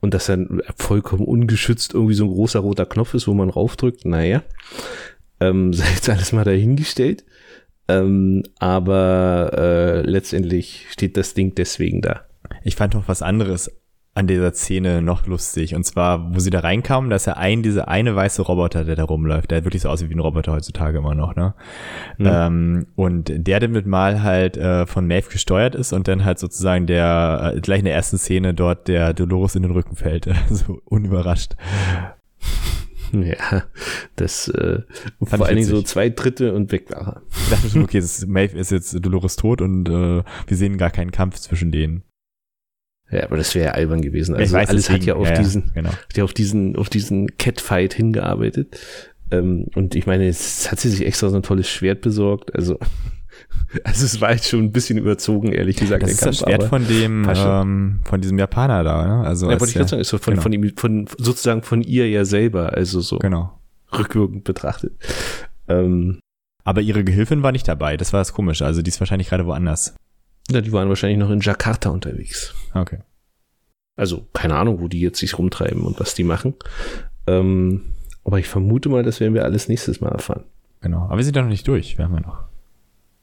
[SPEAKER 1] Und dass dann vollkommen ungeschützt irgendwie so ein großer roter Knopf ist, wo man raufdrückt, naja. Ähm, sei jetzt alles mal dahingestellt. Ähm, aber äh, letztendlich steht das Ding deswegen da.
[SPEAKER 2] Ich fand noch was anderes an dieser Szene noch lustig. Und zwar, wo sie da reinkamen, da ist ja ein, diese eine weiße Roboter, der da rumläuft, der wirklich so aussieht wie ein Roboter heutzutage immer noch, ne? Mhm. Ähm, und der damit mal halt äh, von Maeve gesteuert ist und dann halt sozusagen der, äh, gleich in der ersten Szene dort der Dolores in den Rücken fällt. so unüberrascht.
[SPEAKER 1] Ja, das äh, vor allen Dingen so zwei Drittel und weg war er.
[SPEAKER 2] Ich dachte schon, okay, ist, Maeve ist jetzt Dolores tot und äh, wir sehen gar keinen Kampf zwischen denen.
[SPEAKER 1] Ja, aber das wäre ja albern gewesen. Also weiß, alles deswegen, hat ja auf ja, diesen, genau. hat ja auf diesen, auf diesen Catfight hingearbeitet. Ähm, und ich meine, jetzt hat sie sich extra so ein tolles Schwert besorgt. Also, also es war jetzt schon ein bisschen überzogen, ehrlich gesagt.
[SPEAKER 2] Das ist Kampf, das Schwert von dem, ähm, von diesem Japaner da, ne?
[SPEAKER 1] Also ja, wollte ich gerade sagen, ist so von, genau. von ihm, von, sozusagen von ihr ja selber, also so.
[SPEAKER 2] Genau.
[SPEAKER 1] Rückwirkend betrachtet. Ähm,
[SPEAKER 2] aber ihre Gehilfin war nicht dabei, das war das Komische. Also die ist wahrscheinlich gerade woanders.
[SPEAKER 1] Ja, die waren wahrscheinlich noch in Jakarta unterwegs.
[SPEAKER 2] Okay.
[SPEAKER 1] Also keine Ahnung, wo die jetzt sich rumtreiben und was die machen. Ähm, aber ich vermute mal, das werden wir alles nächstes Mal erfahren.
[SPEAKER 2] Genau. Aber wir sind ja noch nicht durch. Wir haben ja noch.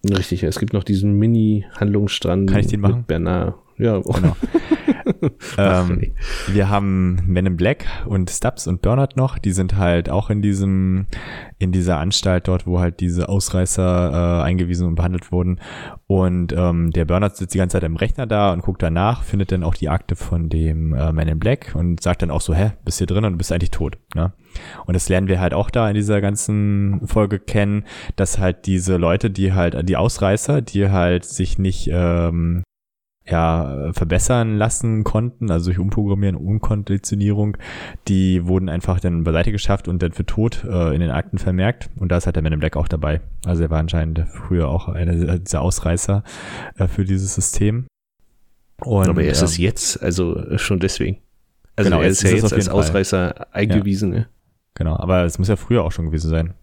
[SPEAKER 1] Richtig, es gibt noch diesen Mini-Handlungsstrand.
[SPEAKER 2] Kann ich den machen?
[SPEAKER 1] Mit Bernard. Ja, genau.
[SPEAKER 2] ähm, wir haben Men in Black und Stubbs und Bernard noch. Die sind halt auch in diesem, in dieser Anstalt dort, wo halt diese Ausreißer äh, eingewiesen und behandelt wurden. Und ähm, der Bernard sitzt die ganze Zeit im Rechner da und guckt danach, findet dann auch die Akte von dem äh, Man in Black und sagt dann auch so, hä, bist hier drin und bist eigentlich tot. Ne? Und das lernen wir halt auch da in dieser ganzen Folge kennen, dass halt diese Leute, die halt, die Ausreißer, die halt sich nicht ähm, ja, verbessern lassen konnten, also durch Umprogrammieren, Umkonditionierung, die wurden einfach dann beiseite geschafft und dann für tot äh, in den Akten vermerkt. Und da ist halt der Man in Black auch dabei. Also er war anscheinend früher auch einer dieser Ausreißer äh, für dieses System.
[SPEAKER 1] Und, Aber er ist es jetzt, also schon deswegen. Also genau, er ist ja jetzt als Ausreißer Fall. eingewiesen. Ja. Ne?
[SPEAKER 2] Genau, aber es muss ja früher auch schon gewesen sein.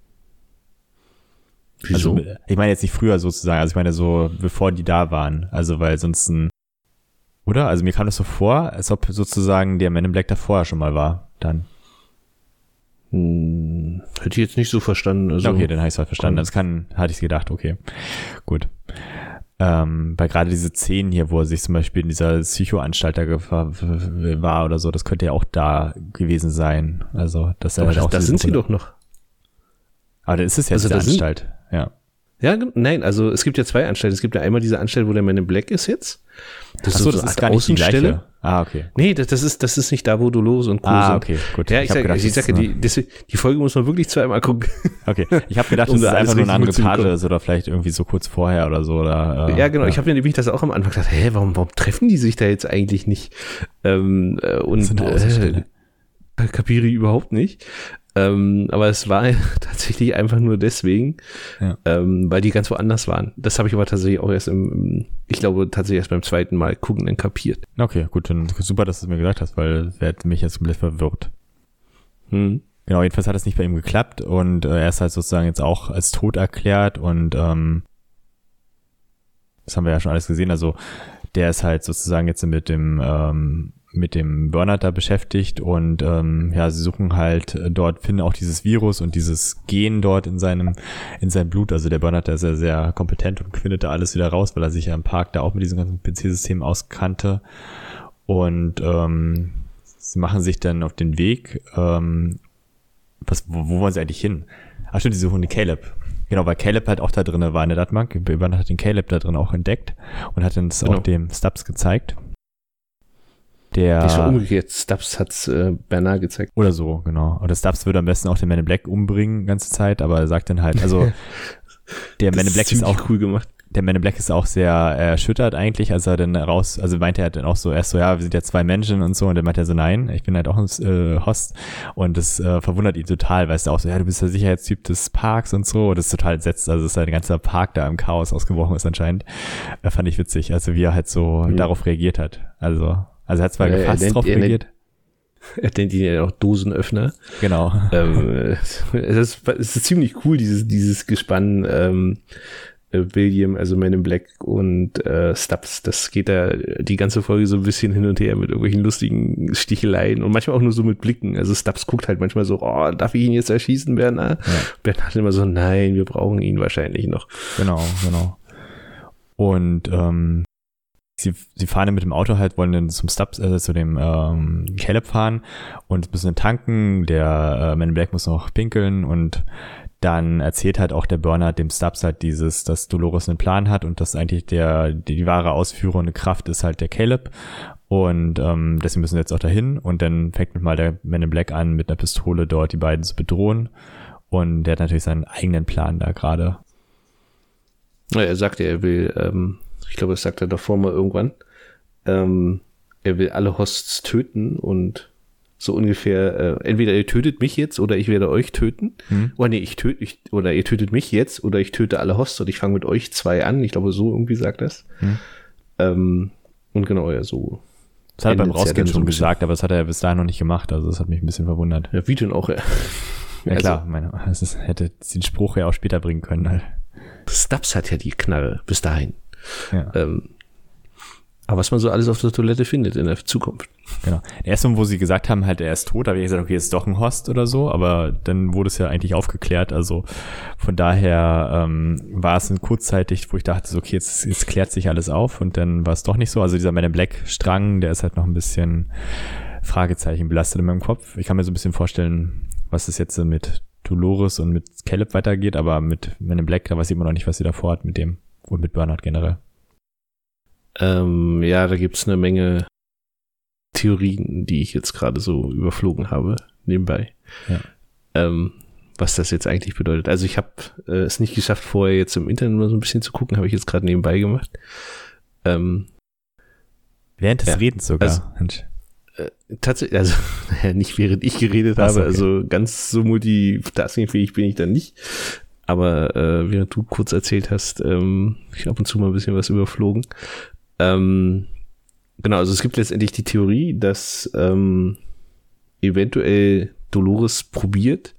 [SPEAKER 2] Wieso? Also, ich meine jetzt nicht früher sozusagen, also ich meine so, bevor die da waren. Also, weil sonst ein, oder? Also mir kam das so vor, als ob sozusagen der Man in Black da vorher schon mal war, dann.
[SPEAKER 1] Hm, hätte ich jetzt nicht so verstanden.
[SPEAKER 2] Also, okay, dann habe ich es halt verstanden. Das kann, hatte ich gedacht, okay. Gut. Ähm, weil gerade diese Szenen hier, wo er sich zum Beispiel in dieser Psychoanstalt da war oder so, das könnte ja auch da gewesen sein. Also, dass er
[SPEAKER 1] Aber
[SPEAKER 2] halt
[SPEAKER 1] das,
[SPEAKER 2] auch
[SPEAKER 1] das sind sie doch noch.
[SPEAKER 2] Aber da ist es jetzt
[SPEAKER 1] Also
[SPEAKER 2] die Anstalt. Ja.
[SPEAKER 1] Ja, nein, also es gibt ja zwei Anstalten. Es gibt ja einmal diese Anstalt, wo der Man in Black ist jetzt. Das
[SPEAKER 2] Achso,
[SPEAKER 1] so
[SPEAKER 2] das ist gar nicht die
[SPEAKER 1] Außenstelle.
[SPEAKER 2] gleiche. Ah, okay.
[SPEAKER 1] Nee, das, das, ist, das ist nicht da, wo Dolores und Co.
[SPEAKER 2] Ah,
[SPEAKER 1] sind.
[SPEAKER 2] okay, gut.
[SPEAKER 1] Ja, ich,
[SPEAKER 2] hab
[SPEAKER 1] sag,
[SPEAKER 2] gedacht,
[SPEAKER 1] ich sag ja,
[SPEAKER 2] ist
[SPEAKER 1] die, das, die Folge muss man wirklich zweimal gucken.
[SPEAKER 2] Okay, ich habe gedacht,
[SPEAKER 1] Um
[SPEAKER 2] das
[SPEAKER 1] da
[SPEAKER 2] ist einfach nur eine andere
[SPEAKER 1] mitzubekommen.
[SPEAKER 2] ist oder vielleicht irgendwie so kurz vorher oder so. Oder, äh,
[SPEAKER 1] ja, genau. Ich habe mir nämlich das auch am Anfang gedacht, hä, warum, warum treffen die sich da jetzt eigentlich nicht? Ähm, äh, und
[SPEAKER 2] Das ist Außenstelle.
[SPEAKER 1] äh, kapiere ich überhaupt nicht. Ähm, aber es war tatsächlich einfach nur deswegen,
[SPEAKER 2] Ja.
[SPEAKER 1] ähm, weil die ganz woanders waren. Das habe ich aber tatsächlich auch erst im, ich glaube tatsächlich erst beim zweiten Mal gucken dann kapiert.
[SPEAKER 2] Okay, gut, dann super, dass du es mir gesagt hast, weil wer hat mich jetzt komplett verwirrt.
[SPEAKER 1] Hm.
[SPEAKER 2] Genau, jedenfalls hat es nicht bei ihm geklappt und äh, er ist halt sozusagen jetzt auch als tot erklärt und ähm, das haben wir ja schon alles gesehen. Also der ist halt sozusagen jetzt mit dem ähm, mit dem Burnout da beschäftigt und ähm, ja, sie suchen halt äh, dort, finden auch dieses Virus und dieses Gen dort in seinem, in seinem Blut. Also der Burnout, der ist ja sehr kompetent und findet da alles wieder raus, weil er sich ja im Park da auch mit diesem ganzen PC-System auskannte. Und ähm, sie machen sich dann auf den Weg. Ähm, was, wo, wo wollen sie eigentlich hin? Ach stimmt, die suchen die Caleb. Genau, weil Caleb halt auch da drin war in der Datenbank. Bernard hat den Caleb da drin auch entdeckt und hat uns
[SPEAKER 1] Genau.
[SPEAKER 2] auch dem Stubbs gezeigt. Der,
[SPEAKER 1] war umgekehrt. Stubbs hat's äh, Bernard gezeigt.
[SPEAKER 2] oder so, genau. Oder Stubbs würde am besten auch den Man in Black umbringen, ganze Zeit, aber er sagt dann halt, also der Man in Black ist auch,
[SPEAKER 1] cool gemacht.
[SPEAKER 2] der Man in Black ist auch sehr erschüttert eigentlich, als er dann raus, also meinte er dann auch so, erst so, ja, wir sind ja zwei Menschen und so, und dann meinte er so, nein, ich bin halt auch ein äh, Host und das äh, verwundert ihn total, weißt du auch so, ja, du bist der Sicherheitstyp des Parks und so, und das ist total entsetzt, also dass sein ganzer Park da im Chaos ausgebrochen ist anscheinend, äh, fand ich witzig, also wie er halt so
[SPEAKER 1] Mhm.
[SPEAKER 2] darauf reagiert hat, also, also er hat zwar
[SPEAKER 1] Ja,
[SPEAKER 2] gefasst
[SPEAKER 1] nennt-
[SPEAKER 2] drauf
[SPEAKER 1] er nennt-
[SPEAKER 2] reagiert,
[SPEAKER 1] Er nennt ihn ja auch Dosenöffner.
[SPEAKER 2] genau,
[SPEAKER 1] ähm, äh, es, ist, es ist ziemlich cool, dieses, dieses Gespann ähm, äh, William, also Man in Black und äh, Stubbs. Das geht da die ganze Folge so ein bisschen hin und her mit irgendwelchen lustigen Sticheleien und manchmal auch nur so mit Blicken. Also Stubbs guckt halt manchmal so, oh, darf ich ihn jetzt erschießen, Bernhard?
[SPEAKER 2] Ja.
[SPEAKER 1] Bernhard immer so, nein, wir brauchen ihn wahrscheinlich noch.
[SPEAKER 2] Genau, genau. Und ähm, sie, sie fahren dann mit dem Auto halt, wollen dann zum Stubbs, äh, zu dem ähm, Caleb fahren und müssen dann tanken. Der äh, Man in Black muss noch pinkeln und dann erzählt halt auch der Bernard dem Stubbs halt dieses, dass Dolores einen Plan hat und dass eigentlich der die, die wahre ausführende Kraft ist halt der Caleb und ähm, deswegen müssen sie jetzt auch dahin und dann fängt mal der Man in Black an mit einer Pistole dort die beiden zu bedrohen und der hat natürlich seinen eigenen Plan da gerade.
[SPEAKER 1] Ja, er sagte, er will, ähm, ich glaube, das sagt er davor mal irgendwann, ähm, er will alle Hosts töten und so ungefähr, äh, entweder ihr tötet mich jetzt oder ich werde euch töten.
[SPEAKER 2] Hm?
[SPEAKER 1] Oder nee, ich töte, ich, oder ihr tötet mich jetzt oder ich töte alle Hosts und ich fange mit euch zwei an. Ich glaube, so irgendwie sagt das.
[SPEAKER 2] Hm.
[SPEAKER 1] Ähm, und genau, ja, so.
[SPEAKER 2] Das hat er beim Rausgehen schon
[SPEAKER 1] bisschen.
[SPEAKER 2] gesagt, aber das hat er ja bis dahin noch nicht gemacht. Also das hat mich ein bisschen verwundert.
[SPEAKER 1] Ja, wie denn auch, ja.
[SPEAKER 2] Ja
[SPEAKER 1] Also,
[SPEAKER 2] klar, meine, es ist, hätte den Spruch ja auch später bringen können. Halt.
[SPEAKER 1] Stubbs hat ja die Knarre bis dahin.
[SPEAKER 2] Ja,
[SPEAKER 1] Ähm, aber was man so alles auf der Toilette findet in der Zukunft.
[SPEAKER 2] genau. Der erste, wo sie gesagt haben, halt, er ist tot, habe ich gesagt, okay, ist doch ein Host oder so, aber dann wurde es ja eigentlich aufgeklärt. Also von daher ähm, war es ein kurzzeitig, wo ich dachte, so, okay, jetzt, jetzt klärt sich alles auf und dann war es doch nicht so. Also dieser Man in Black Strang, der ist halt noch ein bisschen Fragezeichen belastet in meinem Kopf. Ich kann mir so ein bisschen vorstellen, was es jetzt mit Dolores und mit Caleb weitergeht, aber mit Man in Black, da weiß ich immer noch nicht, was sie davor hat mit dem und mit Bernard generell.
[SPEAKER 1] Ähm, ja, da gibt's eine Menge Theorien, die ich jetzt gerade so überflogen habe, nebenbei.
[SPEAKER 2] Ja.
[SPEAKER 1] Ähm, was das jetzt eigentlich bedeutet. Also ich habe äh, es nicht geschafft, vorher jetzt im Internet mal so ein bisschen zu gucken, habe ich jetzt gerade nebenbei gemacht. Ähm,
[SPEAKER 2] Während des
[SPEAKER 1] Ja,
[SPEAKER 2] Redens sogar.
[SPEAKER 1] also-
[SPEAKER 2] Mensch.
[SPEAKER 1] tatsächlich, also nicht während ich geredet
[SPEAKER 2] so,
[SPEAKER 1] habe,
[SPEAKER 2] okay.
[SPEAKER 1] also ganz so multitaskingfähig bin ich dann nicht. Aber äh, während du kurz erzählt hast, ähm, ich ab und zu mal ein bisschen was überflogen. Ähm, genau, also es gibt letztendlich die Theorie, dass ähm, eventuell Dolores probiert.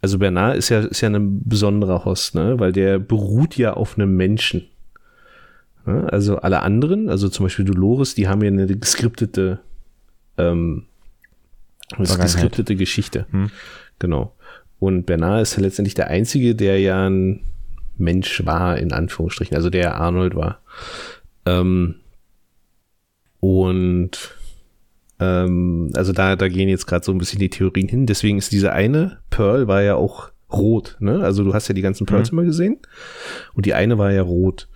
[SPEAKER 1] Also Bernard ist ja, ist ja ein besonderer Host, ne? Weil der beruht ja auf einem Menschen. Ja, also alle anderen, also zum Beispiel Dolores, die haben ja eine geskriptete, ähm, eine geskriptete Geschichte.
[SPEAKER 2] Hm.
[SPEAKER 1] Genau. Und Bernard ist ja letztendlich der Einzige, der ja ein, Mensch war, in Anführungsstrichen, also der Arnold war. Ähm, und ähm, also da, da gehen jetzt gerade so ein bisschen die Theorien hin. Deswegen ist diese eine Pearl war ja auch rot, ne? Also du hast ja die ganzen Pearls mhm. immer gesehen. Und die eine war ja rot.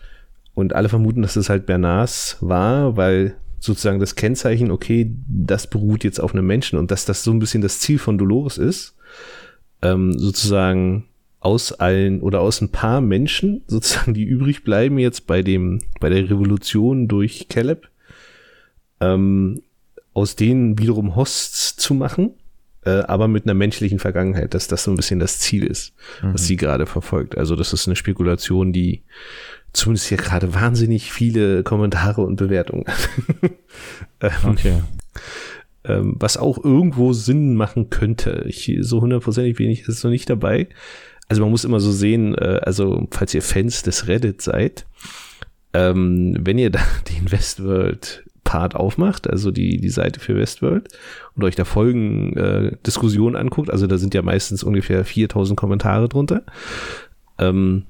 [SPEAKER 1] Und alle vermuten, dass das halt Bernards war, weil sozusagen das Kennzeichen, okay, das beruht jetzt auf einem Menschen und dass das so ein bisschen das Ziel von Dolores ist, ähm, sozusagen aus allen oder aus ein paar Menschen, sozusagen, die übrig bleiben jetzt bei dem, bei der Revolution durch Caleb, ähm, aus denen wiederum Hosts zu machen, äh, aber mit einer menschlichen Vergangenheit, dass das so ein bisschen das Ziel ist, mhm. was sie gerade verfolgt. Also das ist eine Spekulation, die zumindest hier gerade wahnsinnig viele Kommentare und Bewertungen hat.
[SPEAKER 2] Ähm, okay.
[SPEAKER 1] Ähm, was auch irgendwo Sinn machen könnte. Ich, so hundertprozentig wenig ist noch nicht dabei. Also man muss immer so sehen, äh, also falls ihr Fans des Reddit seid, ähm, wenn ihr da den Westworld Part aufmacht, also die, die Seite für Westworld und euch da Folgen äh, Diskussionen anguckt, also da sind ja meistens ungefähr 4000 Kommentare drunter. Ähm,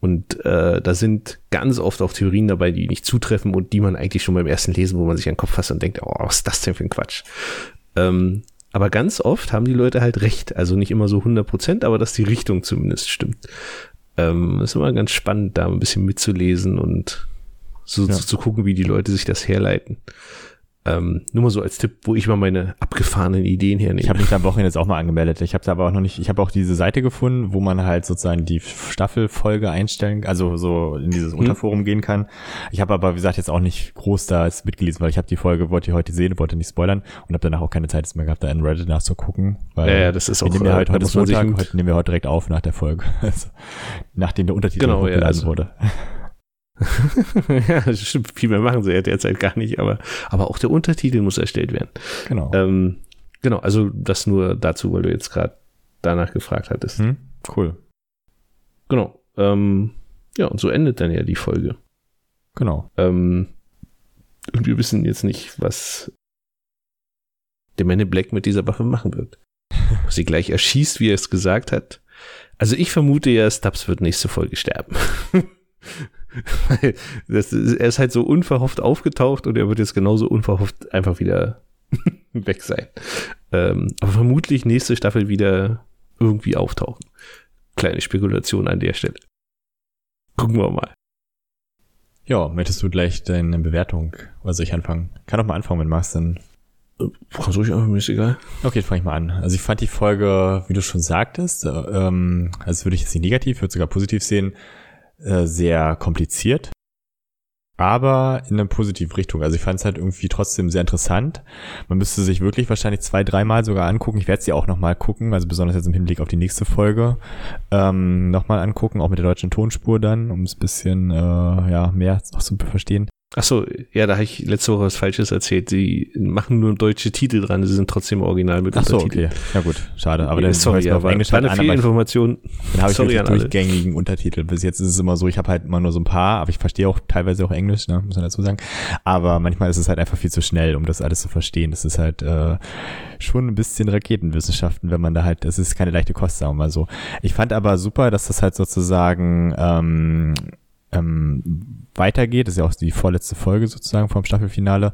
[SPEAKER 1] und äh, da sind ganz oft auch Theorien dabei, die nicht zutreffen und die man eigentlich schon beim ersten Lesen, wo man sich an den Kopf fasst und denkt, oh, was ist das denn für ein Quatsch? Ähm, aber ganz oft haben die Leute halt recht. Also nicht immer so 100 Prozent, aber dass die Richtung zumindest stimmt. Ähm, ist immer ganz spannend, da ein bisschen mitzulesen und so, ja. so zu gucken, wie die Leute sich das herleiten. Ähm, nur mal so als Tipp, wo ich mal meine abgefahrenen Ideen hernehme.
[SPEAKER 2] Ich habe mich da am Wochenende jetzt auch mal angemeldet. Ich habe da aber auch noch nicht, ich habe auch diese Seite gefunden, wo man halt sozusagen die Staffelfolge einstellen, also so in dieses hm. Unterforum gehen kann. Ich habe aber, wie gesagt, jetzt auch nicht groß da mitgelesen, weil ich habe die Folge, wollte ich heute sehen, wollte nicht spoilern und habe danach auch keine Zeit mehr gehabt, da in Reddit nachzugucken.
[SPEAKER 1] Weil ja, ja das ist
[SPEAKER 2] auch, nehmen wir halt, heute ist Montag, heute nehmen wir heute direkt auf nach der Folge. Also, nachdem der Untertitel
[SPEAKER 1] genau, ja, also, wurde. ja, stimmt. Viel mehr machen sie ja derzeit gar nicht, aber, aber auch der Untertitel muss erstellt werden.
[SPEAKER 2] Genau.
[SPEAKER 1] Ähm, genau, also das nur dazu, weil du jetzt gerade danach gefragt hattest. Hm,
[SPEAKER 2] cool.
[SPEAKER 1] Genau. Ähm, ja, und so endet dann ja die Folge.
[SPEAKER 2] Genau.
[SPEAKER 1] Ähm, und wir wissen jetzt nicht, was der Man in Black mit dieser Waffe machen wird. Ob sie gleich erschießt, wie er es gesagt hat. Also ich vermute ja, Stubbs wird nächste Folge sterben. das, er ist halt so unverhofft aufgetaucht und er wird jetzt genauso unverhofft einfach wieder weg sein. Ähm, aber vermutlich nächste Staffel wieder irgendwie auftauchen. Kleine Spekulation an der Stelle. Gucken wir mal.
[SPEAKER 2] Ja, möchtest du gleich deine Bewertung, oder soll ich anfangen? Kann doch mal anfangen, wenn du magst, dann.
[SPEAKER 1] Kannst du einfach, mir ist egal.
[SPEAKER 2] Okay, fange ich mal an. Also ich fand die Folge, wie du schon sagtest, ähm, also würde ich jetzt nicht negativ, würde sogar positiv sehen, äh, sehr kompliziert, aber in eine positive Richtung. Also ich fand es halt irgendwie trotzdem sehr interessant. Man müsste sich wirklich wahrscheinlich zwei, dreimal sogar angucken. Ich werde sie auch nochmal gucken, also besonders jetzt im Hinblick auf die nächste Folge ähm, nochmal angucken, auch mit der deutschen Tonspur dann, um es bisschen äh, ja mehr auch zu verstehen.
[SPEAKER 1] Ach so, ja, da habe ich letzte Woche was Falsches erzählt. Sie machen nur deutsche Titel dran, sie sind trotzdem original mit
[SPEAKER 2] Ach so, okay. Ja gut, schade. Aber ja, dann
[SPEAKER 1] sorry, ja, auf Englisch halt
[SPEAKER 2] eine
[SPEAKER 1] Fehlinformation.
[SPEAKER 2] Dann habe ich sorry nicht durchgängigen Untertitel. Bis jetzt ist es immer so, ich habe halt immer nur so ein paar, aber ich verstehe auch teilweise auch Englisch, ne, muss man dazu sagen. Aber manchmal ist es halt einfach viel zu schnell, um das alles zu verstehen. Das ist halt äh, schon ein bisschen Raketenwissenschaften, wenn man da halt, das ist keine leichte Kost, sagen wir mal so. Ich fand aber super, dass das halt sozusagen ähm, ähm, weitergeht. Das ist ja auch die vorletzte Folge sozusagen vom Staffelfinale.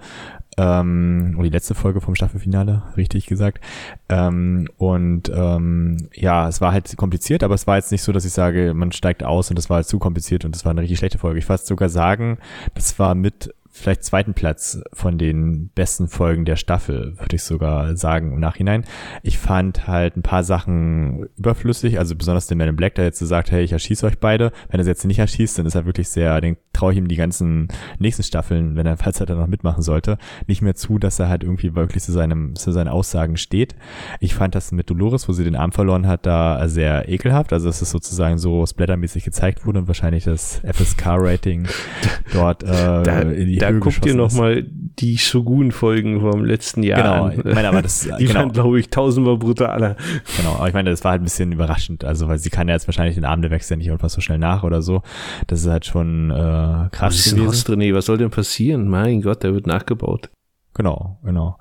[SPEAKER 2] Ähm, oder die letzte Folge vom Staffelfinale, richtig gesagt. Ähm, und ähm, ja, es war halt kompliziert, aber es war jetzt nicht so, dass ich sage, man steigt aus und das war halt zu kompliziert und das war eine richtig schlechte Folge. Ich fast sogar sagen, das war mit vielleicht zweiten Platz von den besten Folgen der Staffel, würde ich sogar sagen im Nachhinein. Ich fand halt ein paar Sachen überflüssig, also besonders den Man in Black, der jetzt so sagt, hey, ich erschieße euch beide. Wenn er es jetzt nicht erschießt, dann ist er wirklich sehr, den traue ich ihm die ganzen nächsten Staffeln, wenn er, falls er da noch mitmachen sollte, nicht mehr zu, dass er halt irgendwie wirklich zu seinem, zu seinen Aussagen steht. Ich fand das mit Dolores, wo sie den Arm verloren hat, da sehr ekelhaft. Also dass es sozusagen so splattermäßig gezeigt wurde und wahrscheinlich das FSK-Rating dort äh,
[SPEAKER 1] da, in die da Höhe guck dir nochmal die Shogun-Folgen vom letzten Jahr
[SPEAKER 2] genau, an. Ich meine, aber das,
[SPEAKER 1] die genau. waren, glaube ich, tausendmal brutaler.
[SPEAKER 2] Genau, aber ich meine, das war halt ein bisschen überraschend. Also, weil sie kann ja jetzt wahrscheinlich den Abend wechseln nicht einfach so schnell nach oder so. Das ist halt schon äh, krass. Was
[SPEAKER 1] ist René? Was soll denn passieren? Mein Gott, der wird nachgebaut.
[SPEAKER 2] Genau, genau.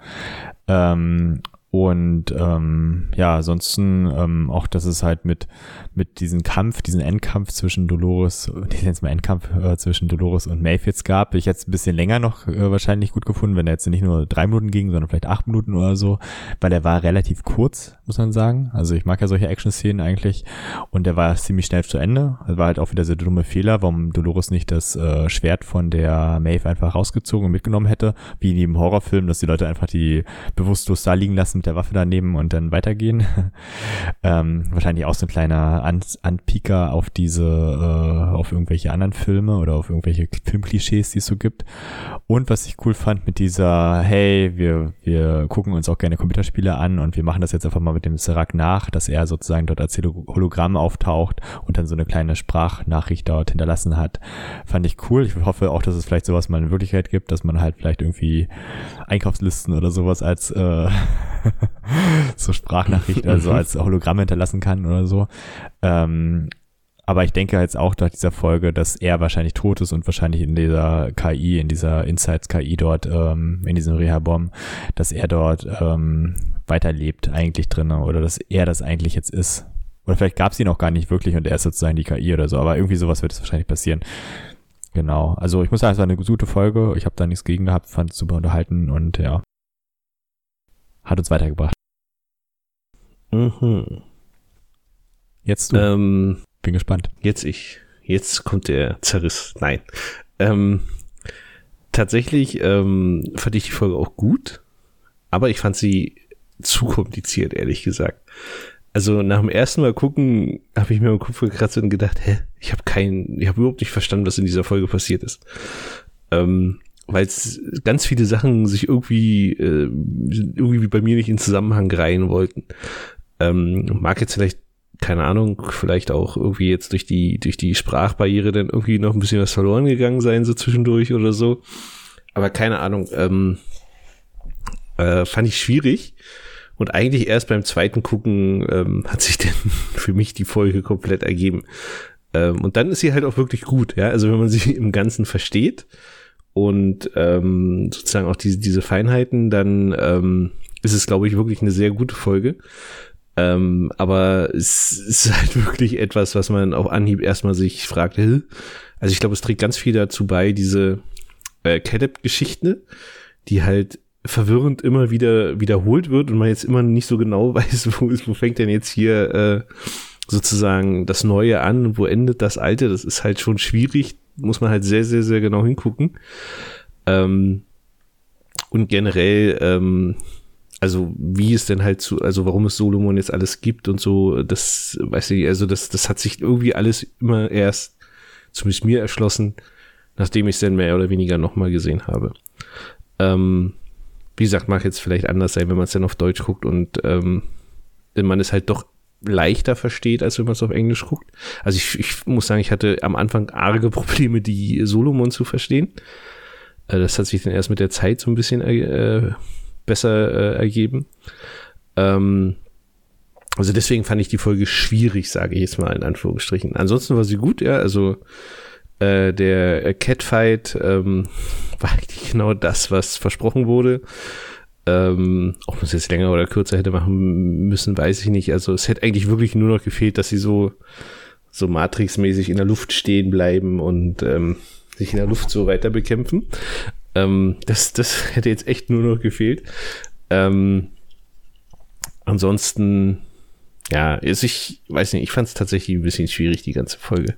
[SPEAKER 2] Ähm, Und ähm, ja, ansonsten ähm, auch, dass es halt mit, mit diesem Kampf, diesen Endkampf zwischen Dolores, ich nenne es mal Endkampf äh, zwischen Dolores und jetzt gab. Ich jetzt ein bisschen länger noch äh, wahrscheinlich gut gefunden, wenn er jetzt nicht nur drei Minuten ging, sondern vielleicht acht Minuten oder so, weil er war relativ kurz, muss man sagen. Also ich mag ja solche Action-Szenen eigentlich. Und der war ziemlich schnell zu Ende. Das war halt auch wieder so dumme Fehler, warum Dolores nicht das äh, Schwert von der Maeve einfach rausgezogen und mitgenommen hätte, wie in jedem Horrorfilm, dass die Leute einfach die bewusstlos da liegen lassen der Waffe daneben und dann weitergehen. ähm, wahrscheinlich auch so ein kleiner An Anpiker auf diese, äh, auf irgendwelche anderen Filme oder auf irgendwelche Filmklischees, die es so gibt. Und was ich cool fand mit dieser, hey, wir, wir gucken uns auch gerne Computerspiele an und wir machen das jetzt einfach mal mit dem Serac nach, dass er sozusagen dort als Hologramm auftaucht und dann so eine kleine Sprachnachricht dort hinterlassen hat. Fand ich cool. Ich hoffe auch, dass es vielleicht sowas mal in Wirklichkeit gibt, dass man halt vielleicht irgendwie Einkaufslisten oder sowas als äh, so Sprachnachricht, also als Hologramm hinterlassen kann oder so. Ähm, aber ich denke jetzt auch nach dieser Folge, dass er wahrscheinlich tot ist und wahrscheinlich in dieser KI, in dieser Insights-KI dort, ähm, in diesem Reha-Bomb, dass er dort ähm, weiterlebt eigentlich drin oder dass er das eigentlich jetzt ist. Oder vielleicht gab es ihn auch gar nicht wirklich und er ist sozusagen die KI oder so, aber irgendwie sowas wird es wahrscheinlich passieren. Genau. Also ich muss sagen, es war eine gute Folge. Ich habe da nichts gegen gehabt, fand es super unterhalten und ja, hat uns weitergebracht.
[SPEAKER 1] Mhm.
[SPEAKER 2] Jetzt du.
[SPEAKER 1] Ähm,
[SPEAKER 2] Bin gespannt.
[SPEAKER 1] Jetzt ich. Jetzt kommt der Zerriss. Nein. Ähm, tatsächlich ähm, fand ich die Folge auch gut, aber ich fand sie zu kompliziert, ehrlich gesagt. Also nach dem ersten Mal gucken, habe ich mir im Kopf gekratzt und gedacht, hä, ich habe keinen, ich habe überhaupt nicht verstanden, was in dieser Folge passiert ist. Ähm, weil ganz viele Sachen sich irgendwie, äh, irgendwie bei mir nicht in Zusammenhang reihen wollten. Ähm, mag jetzt vielleicht, keine Ahnung, vielleicht auch irgendwie jetzt durch die, durch die Sprachbarriere dann irgendwie noch ein bisschen was verloren gegangen sein, so zwischendurch oder so. Aber keine Ahnung, ähm, äh, fand ich schwierig. Und eigentlich erst beim zweiten Gucken ähm, hat sich dann für mich die Folge komplett ergeben. Ähm, und dann ist sie halt auch wirklich gut, ja. Also wenn man sie im Ganzen versteht, und ähm, sozusagen auch diese, diese Feinheiten, dann ähm, ist es, glaube ich, wirklich eine sehr gute Folge. Ähm, aber es ist halt wirklich etwas, was man auf Anhieb erstmal sich fragt. Also ich glaube, es trägt ganz viel dazu bei, diese äh, Caleb-Geschichte, die halt verwirrend immer wieder wiederholt wird und man jetzt immer nicht so genau weiß, wo, ist, wo fängt denn jetzt hier äh, sozusagen das Neue an wo endet das Alte. Das ist halt schon schwierig, muss man halt sehr, sehr, sehr genau hingucken. Ähm, und generell, ähm, also wie es denn halt zu, also warum es Solomon jetzt alles gibt und so, das weiß ich, also das, das hat sich irgendwie alles immer erst, zumindest mir erschlossen, nachdem ich es dann mehr oder weniger nochmal gesehen habe. Ähm, wie gesagt, mag jetzt vielleicht anders sein, wenn man es dann auf Deutsch guckt und ähm, man es halt doch leichter versteht, als wenn man es auf Englisch guckt. Also ich, ich muss sagen, ich hatte am Anfang arge Probleme, die Solomon zu verstehen. Äh, das hat sich dann erst mit der Zeit so ein bisschen äh, besser äh, ergeben. Ähm, also deswegen fand ich die Folge schwierig, sage ich jetzt mal in Anführungsstrichen. Ansonsten war sie gut, ja. Also äh, der Catfight ähm, war eigentlich genau das, was versprochen wurde. Ähm, ob man es jetzt länger oder kürzer hätte machen müssen, weiß ich nicht. Also es hätte eigentlich wirklich nur noch gefehlt, dass sie so, so Matrix-mäßig in der Luft stehen bleiben und ähm, sich in der Luft so weiter bekämpfen. Ähm, das, das hätte jetzt echt nur noch gefehlt. Ähm, ansonsten, ja, ist ich weiß nicht, ich fand es tatsächlich ein bisschen schwierig, die ganze Folge.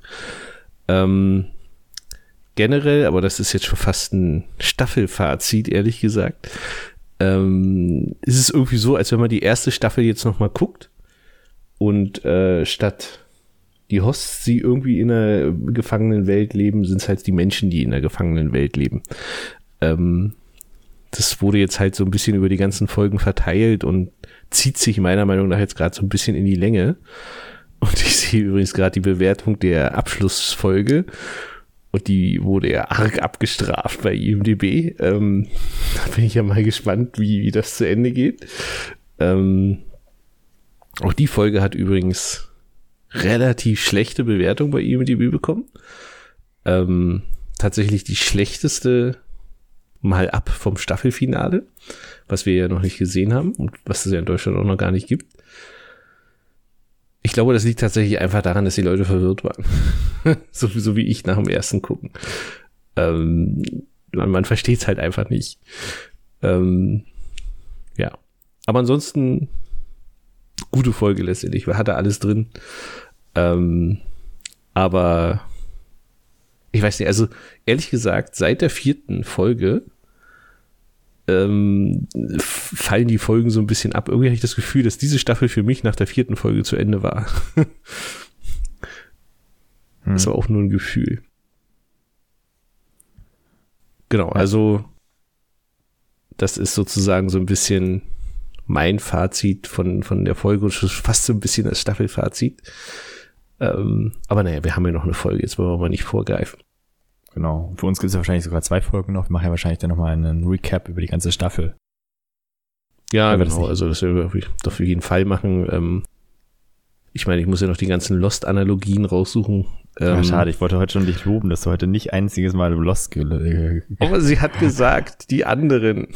[SPEAKER 1] Ähm, generell, aber das ist jetzt schon fast ein Staffelfazit, ehrlich gesagt ähm, ist es irgendwie so, als wenn man die erste Staffel jetzt nochmal guckt und äh, statt die Hosts, die irgendwie in einer gefangenen Welt leben, sind es halt die Menschen, die in der gefangenen Welt leben. Ähm, das wurde jetzt halt so ein bisschen über die ganzen Folgen verteilt und zieht sich meiner Meinung nach jetzt gerade so ein bisschen in die Länge. Und ich sehe übrigens gerade die Bewertung der Abschlussfolge und die wurde ja arg abgestraft bei IMDB. Ähm, da bin ich ja mal gespannt, wie, wie das zu Ende geht. Ähm, auch die Folge hat übrigens relativ schlechte Bewertung bei IMDB bekommen. Ähm, tatsächlich die schlechteste mal ab vom Staffelfinale, was wir ja noch nicht gesehen haben und was es ja in Deutschland auch noch gar nicht gibt. Ich glaube, das liegt tatsächlich einfach daran, dass die Leute verwirrt waren. so, so, wie ich nach dem ersten gucken. Ähm, man, man versteht es halt einfach nicht. Ähm, ja. Aber ansonsten gute Folge letztendlich. Hatte alles drin. Ähm, aber ich weiß nicht, also ehrlich gesagt, seit der vierten Folge ähm, fallen die Folgen so ein bisschen ab. Irgendwie habe ich das Gefühl, dass diese Staffel für mich nach der vierten Folge zu Ende war. hm. Das war auch nur ein Gefühl. Genau, also das ist sozusagen so ein bisschen mein Fazit von, von der Folge und fast so ein bisschen das Staffelfazit. Ähm, aber naja, wir haben ja noch eine Folge, jetzt wollen wir mal nicht vorgreifen.
[SPEAKER 2] Genau. Für uns gibt es ja wahrscheinlich sogar zwei Folgen noch. Wir machen ja wahrscheinlich dann nochmal einen Recap über die ganze Staffel.
[SPEAKER 1] Ja, genau. Das also das werden wir doch für jeden Fall machen. Ähm, ich meine, ich muss ja noch die ganzen Lost-Analogien raussuchen.
[SPEAKER 2] Ähm, ja, schade, ich wollte heute schon dich loben, dass du heute nicht einziges Mal Lost ge
[SPEAKER 1] Aber sie hat gesagt, die anderen.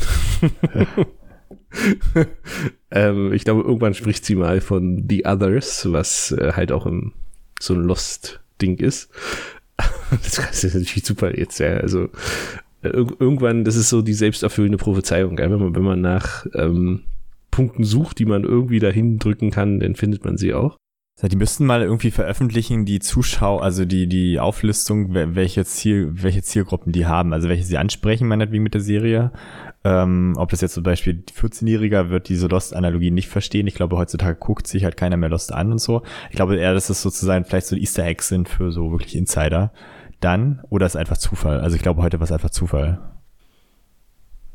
[SPEAKER 1] ähm, ich glaube, irgendwann spricht sie mal von The Others, was äh, halt auch im, so ein Lost-Ding ist. das ist natürlich super jetzt, ja. Also äh, irgendwann, das ist so die selbsterfüllende Prophezeiung, gell? Wenn man, wenn man nach ähm, Punkten sucht, die man irgendwie dahin drücken kann, dann findet man sie auch.
[SPEAKER 2] Die müssten mal irgendwie veröffentlichen, die Zuschauer, also die, die Auflistung, welche Ziel, welche Zielgruppen die haben, also welche sie ansprechen, meinetwegen mit der Serie. Ähm, ob das jetzt zum Beispiel 14-Jähriger wird diese Lost-Analogie nicht verstehen. Ich glaube, heutzutage guckt sich halt keiner mehr Lost an und so. Ich glaube eher, dass das sozusagen vielleicht so Easter Eggs sind für so wirklich Insider. Dann, oder ist einfach Zufall. Also ich glaube, heute war es einfach Zufall.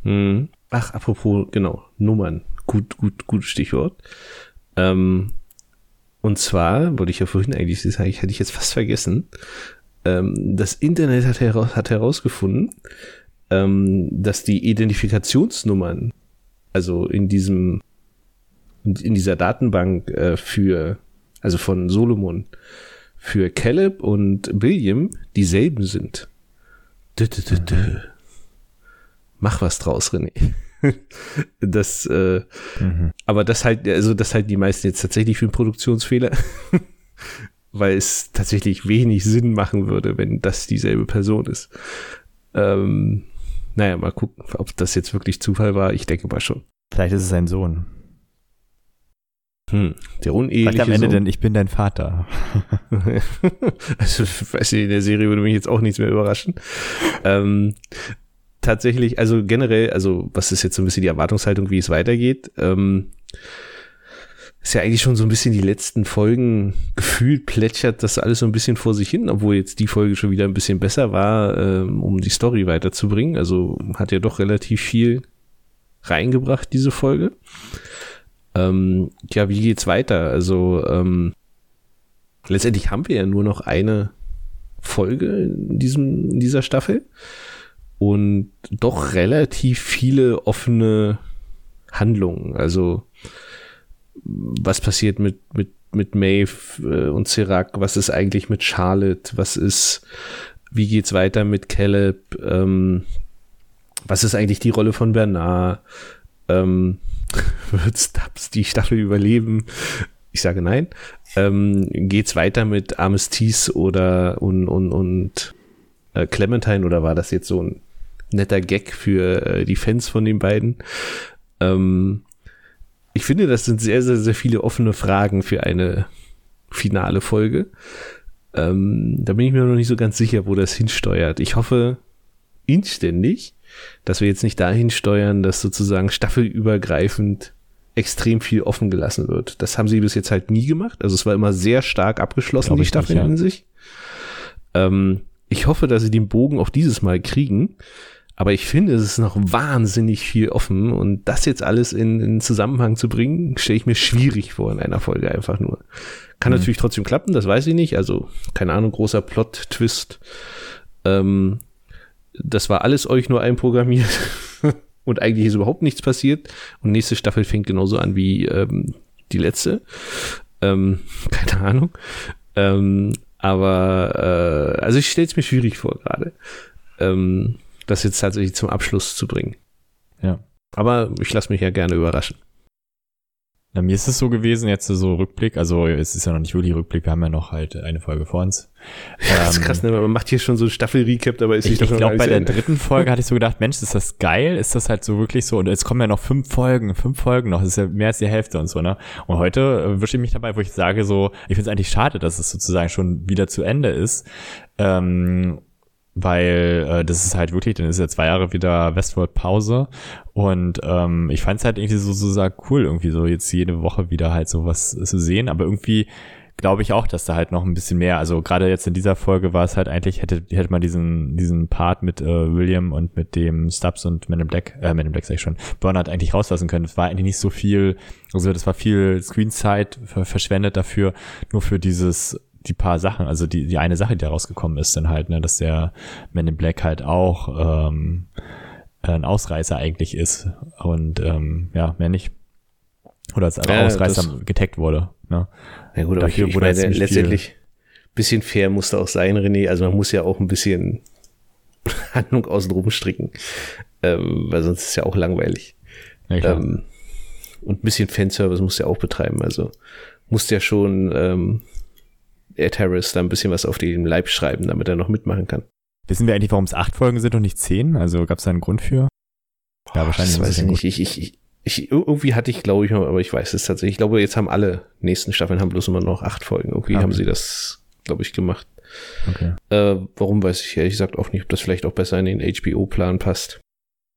[SPEAKER 1] Hm. Ach, apropos, genau, Nummern. Gut, gut, gutes Stichwort. Ähm, und zwar, wollte ich ja vorhin eigentlich sagen, hätte ich jetzt fast vergessen. Ähm, das Internet hat, heraus, hat herausgefunden, ähm, dass die Identifikationsnummern, also in diesem, in dieser Datenbank äh, für, also von Solomon, für Caleb und William dieselben sind. Dö, dö, dö, dö. Mach was draus, René. das, äh, mhm. aber das halt, also das halten die meisten jetzt tatsächlich für einen Produktionsfehler, weil es tatsächlich wenig Sinn machen würde, wenn das dieselbe Person ist. Ähm, naja, mal gucken, ob das jetzt wirklich Zufall war. Ich denke mal schon.
[SPEAKER 2] Vielleicht ist es sein Sohn.
[SPEAKER 1] Hm, der uneheliche Vielleicht
[SPEAKER 2] am Ende Sohn. denn, ich bin dein Vater.
[SPEAKER 1] also, weiß ich, in der Serie würde mich jetzt auch nichts mehr überraschen. Ähm, tatsächlich, also generell, also was ist jetzt so ein bisschen die Erwartungshaltung, wie es weitergeht? Ähm, ist ja eigentlich schon so ein bisschen die letzten Folgen gefühlt plätschert das alles so ein bisschen vor sich hin, obwohl jetzt die Folge schon wieder ein bisschen besser war, ähm, um die Story weiterzubringen. Also hat ja doch relativ viel reingebracht, diese Folge. Ähm, ja, wie geht's weiter? Also ähm, letztendlich haben wir ja nur noch eine Folge in diesem in dieser Staffel und doch relativ viele offene Handlungen. Also was passiert mit, mit, mit Maeve äh, und Sirac? Was ist eigentlich mit Charlotte? Was ist, wie geht's weiter mit Caleb? Ähm, was ist eigentlich die Rolle von Bernard? Ähm, wird Stubbs die Staffel überleben? Ich sage nein. Ähm, geht's weiter mit Armistice oder und, und, und äh, Clementine oder war das jetzt so ein netter Gag für äh, die Fans von den beiden? Ähm, ich finde, das sind sehr, sehr, sehr viele offene Fragen für eine finale Folge. Ähm, da bin ich mir noch nicht so ganz sicher, wo das hinsteuert. Ich hoffe inständig, dass wir jetzt nicht dahin steuern, dass sozusagen staffelübergreifend extrem viel offen gelassen wird. Das haben sie bis jetzt halt nie gemacht. Also es war immer sehr stark abgeschlossen, Glaube die Staffeln ja. in sich. Ähm, ich hoffe, dass sie den Bogen auch dieses Mal kriegen. Aber ich finde, es ist noch wahnsinnig viel offen und das jetzt alles in, in Zusammenhang zu bringen, stelle ich mir schwierig vor in einer Folge einfach nur. Kann mhm. natürlich trotzdem klappen, das weiß ich nicht. Also, keine Ahnung, großer Plot-Twist. Ähm, das war alles euch nur einprogrammiert und eigentlich ist überhaupt nichts passiert. Und nächste Staffel fängt genauso an wie ähm, die letzte. Ähm, keine Ahnung. Ähm, aber äh, also ich stelle es mir schwierig vor gerade. Ähm, das jetzt tatsächlich zum Abschluss zu bringen.
[SPEAKER 2] Ja.
[SPEAKER 1] Aber ich lasse mich ja gerne überraschen.
[SPEAKER 2] Na, mir ist es so gewesen, jetzt so Rückblick, also es ist ja noch nicht Juli-Rückblick, wir haben ja noch halt eine Folge vor uns.
[SPEAKER 1] Ja, das ist krass, ne? man macht hier schon so ein Staffel-Recap, aber ist
[SPEAKER 2] ich, ich glaube, bei der dritten Folge hatte ich so gedacht, Mensch, ist das geil, ist das halt so wirklich so? Und jetzt kommen ja noch fünf Folgen, fünf Folgen noch, das ist ja mehr als die Hälfte und so, ne? Und heute äh, wische ich mich dabei, wo ich sage so, ich finde es eigentlich schade, dass es sozusagen schon wieder zu Ende ist, ähm, weil äh, das ist halt wirklich, dann ist ja zwei Jahre wieder Westworld Pause und ähm, ich fand es halt irgendwie so, so, so cool, irgendwie so jetzt jede Woche wieder halt sowas zu sehen, aber irgendwie glaube ich auch, dass da halt noch ein bisschen mehr, also gerade jetzt in dieser Folge war es halt eigentlich, hätte, hätte man diesen, diesen Part mit äh, William und mit dem Stubbs und Men in Black, äh, Men in Black sag ich schon, Bernard eigentlich rauslassen können. Es war eigentlich nicht so viel, also das war viel Screenzeit verschwendet dafür, nur für dieses die paar Sachen, also die, die eine Sache, die da rausgekommen ist, dann halt, ne, dass der Man in Black halt auch ähm, ein Ausreißer eigentlich ist und ähm, ja, mehr nicht. Oder als ja, Ausreißer getaggt wurde. Ne?
[SPEAKER 1] Ja gut, aber Dafür ich, ich meine, letztendlich bisschen fair musste auch sein, René. Also man muss ja auch ein bisschen Handlung außenrum stricken, ähm, weil sonst ist es ja auch langweilig. Ja, ähm, und ein bisschen Fanservice muss ja auch betreiben. Also muss ja schon ähm, Ed Harris da ein bisschen was auf den Leib schreiben, damit er noch mitmachen kann.
[SPEAKER 2] Wissen wir eigentlich, warum es acht Folgen sind und nicht zehn? Also gab es da einen Grund für?
[SPEAKER 1] Ja, wahrscheinlich. Das weiß ich nicht. Ich, ich, ich, ich, irgendwie hatte ich, glaube ich, aber ich weiß es tatsächlich. Ich glaube, jetzt haben alle nächsten Staffeln haben bloß immer noch acht Folgen. Irgendwie okay. haben sie das, glaube ich, gemacht. Okay. Äh, warum weiß ich ehrlich gesagt auch nicht, ob das vielleicht auch besser in den HBO-Plan passt.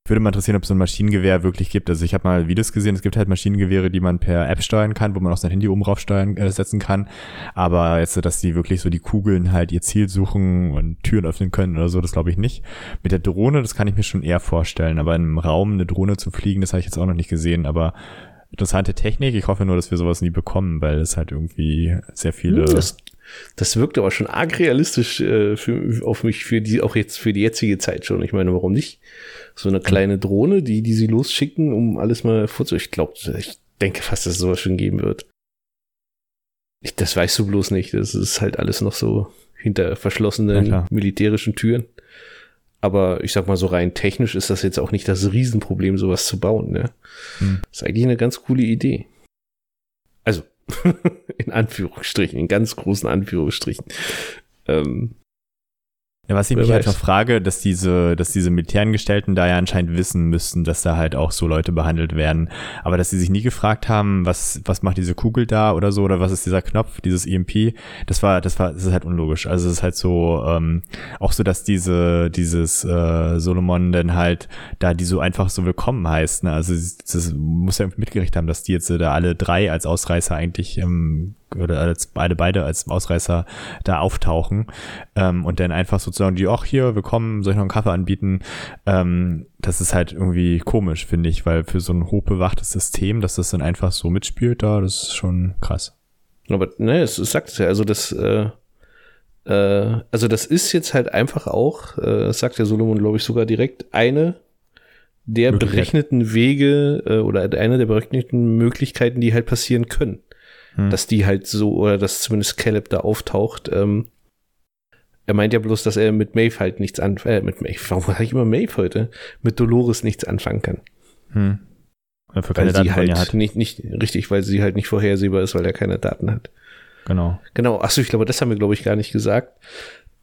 [SPEAKER 2] Würde mal interessieren, ob es so ein Maschinengewehr wirklich gibt. Also ich habe mal Videos gesehen, es gibt halt Maschinengewehre, die man per App steuern kann, wo man auch sein Handy oben drauf steuern äh, setzen kann. Aber jetzt, dass die wirklich so die Kugeln halt ihr Ziel suchen und Türen öffnen können oder so, das glaube ich nicht. Mit der Drohne, das kann ich mir schon eher vorstellen. Aber in einem Raum eine Drohne zu fliegen, das habe ich jetzt auch noch nicht gesehen. Aber interessante Technik. Ich hoffe nur, dass wir sowas nie bekommen, weil es halt irgendwie sehr viele.
[SPEAKER 1] Das, das wirkt aber schon arg realistisch äh, für, auf mich für die auch jetzt für die jetzige Zeit schon. Ich meine, warum nicht? So eine kleine Drohne, die, die sie losschicken, um alles mal vorzu. Ich glaube, ich denke fast, dass es sowas schon geben wird. Ich, das weißt du bloß nicht. Das ist halt alles noch so hinter verschlossenen militärischen Türen. Aber ich sag mal so rein technisch ist das jetzt auch nicht das Riesenproblem, sowas zu bauen. Ne? Hm. ist eigentlich eine ganz coole Idee. Also, in Anführungsstrichen, in ganz großen Anführungsstrichen. Ähm,
[SPEAKER 2] ja, was ich Wer mich halt weiß. halt noch frage, dass diese, dass diese Militärangestellten da ja anscheinend wissen müssten, dass da halt auch so Leute behandelt werden. Aber dass sie sich nie gefragt haben, was, was macht diese Kugel da oder so, oder was ist dieser Knopf, dieses EMP, das war, das war, das ist halt unlogisch. Also es ist halt so, ähm, auch so, dass diese, dieses äh, Solomon dann halt da die so einfach so willkommen heißt. Ne? Also das muss ja irgendwie mitgerichtet haben, dass die jetzt da alle drei als Ausreißer eigentlich ähm, oder als beide beide als Ausreißer da auftauchen ähm, und dann einfach sozusagen die, ach hier, willkommen, soll ich noch einen Kaffee anbieten? Ähm, das ist halt irgendwie komisch, finde ich, weil für so ein hochbewachtes System, dass das dann einfach so mitspielt, da, das ist schon krass.
[SPEAKER 1] Aber ne, es, es sagt es ja, also das, äh, äh, also das ist jetzt halt einfach auch, äh, sagt der Solomon, glaube ich, sogar direkt eine der berechneten Wege äh, oder eine der berechneten Möglichkeiten, die halt passieren können hm. dass die halt so, oder dass zumindest Caleb da auftaucht. Ähm, er meint ja bloß, dass er mit Maeve halt nichts anfangen, äh, mit Maeve, warum sage ich immer Maeve heute? Mit Dolores nichts anfangen kann. Hm. Weil, weil sie halt hat. nicht, nicht, richtig, weil sie halt nicht vorhersehbar ist, weil er keine Daten hat.
[SPEAKER 2] Genau.
[SPEAKER 1] Genau, achso, ich glaube, das haben wir, glaube ich, gar nicht gesagt.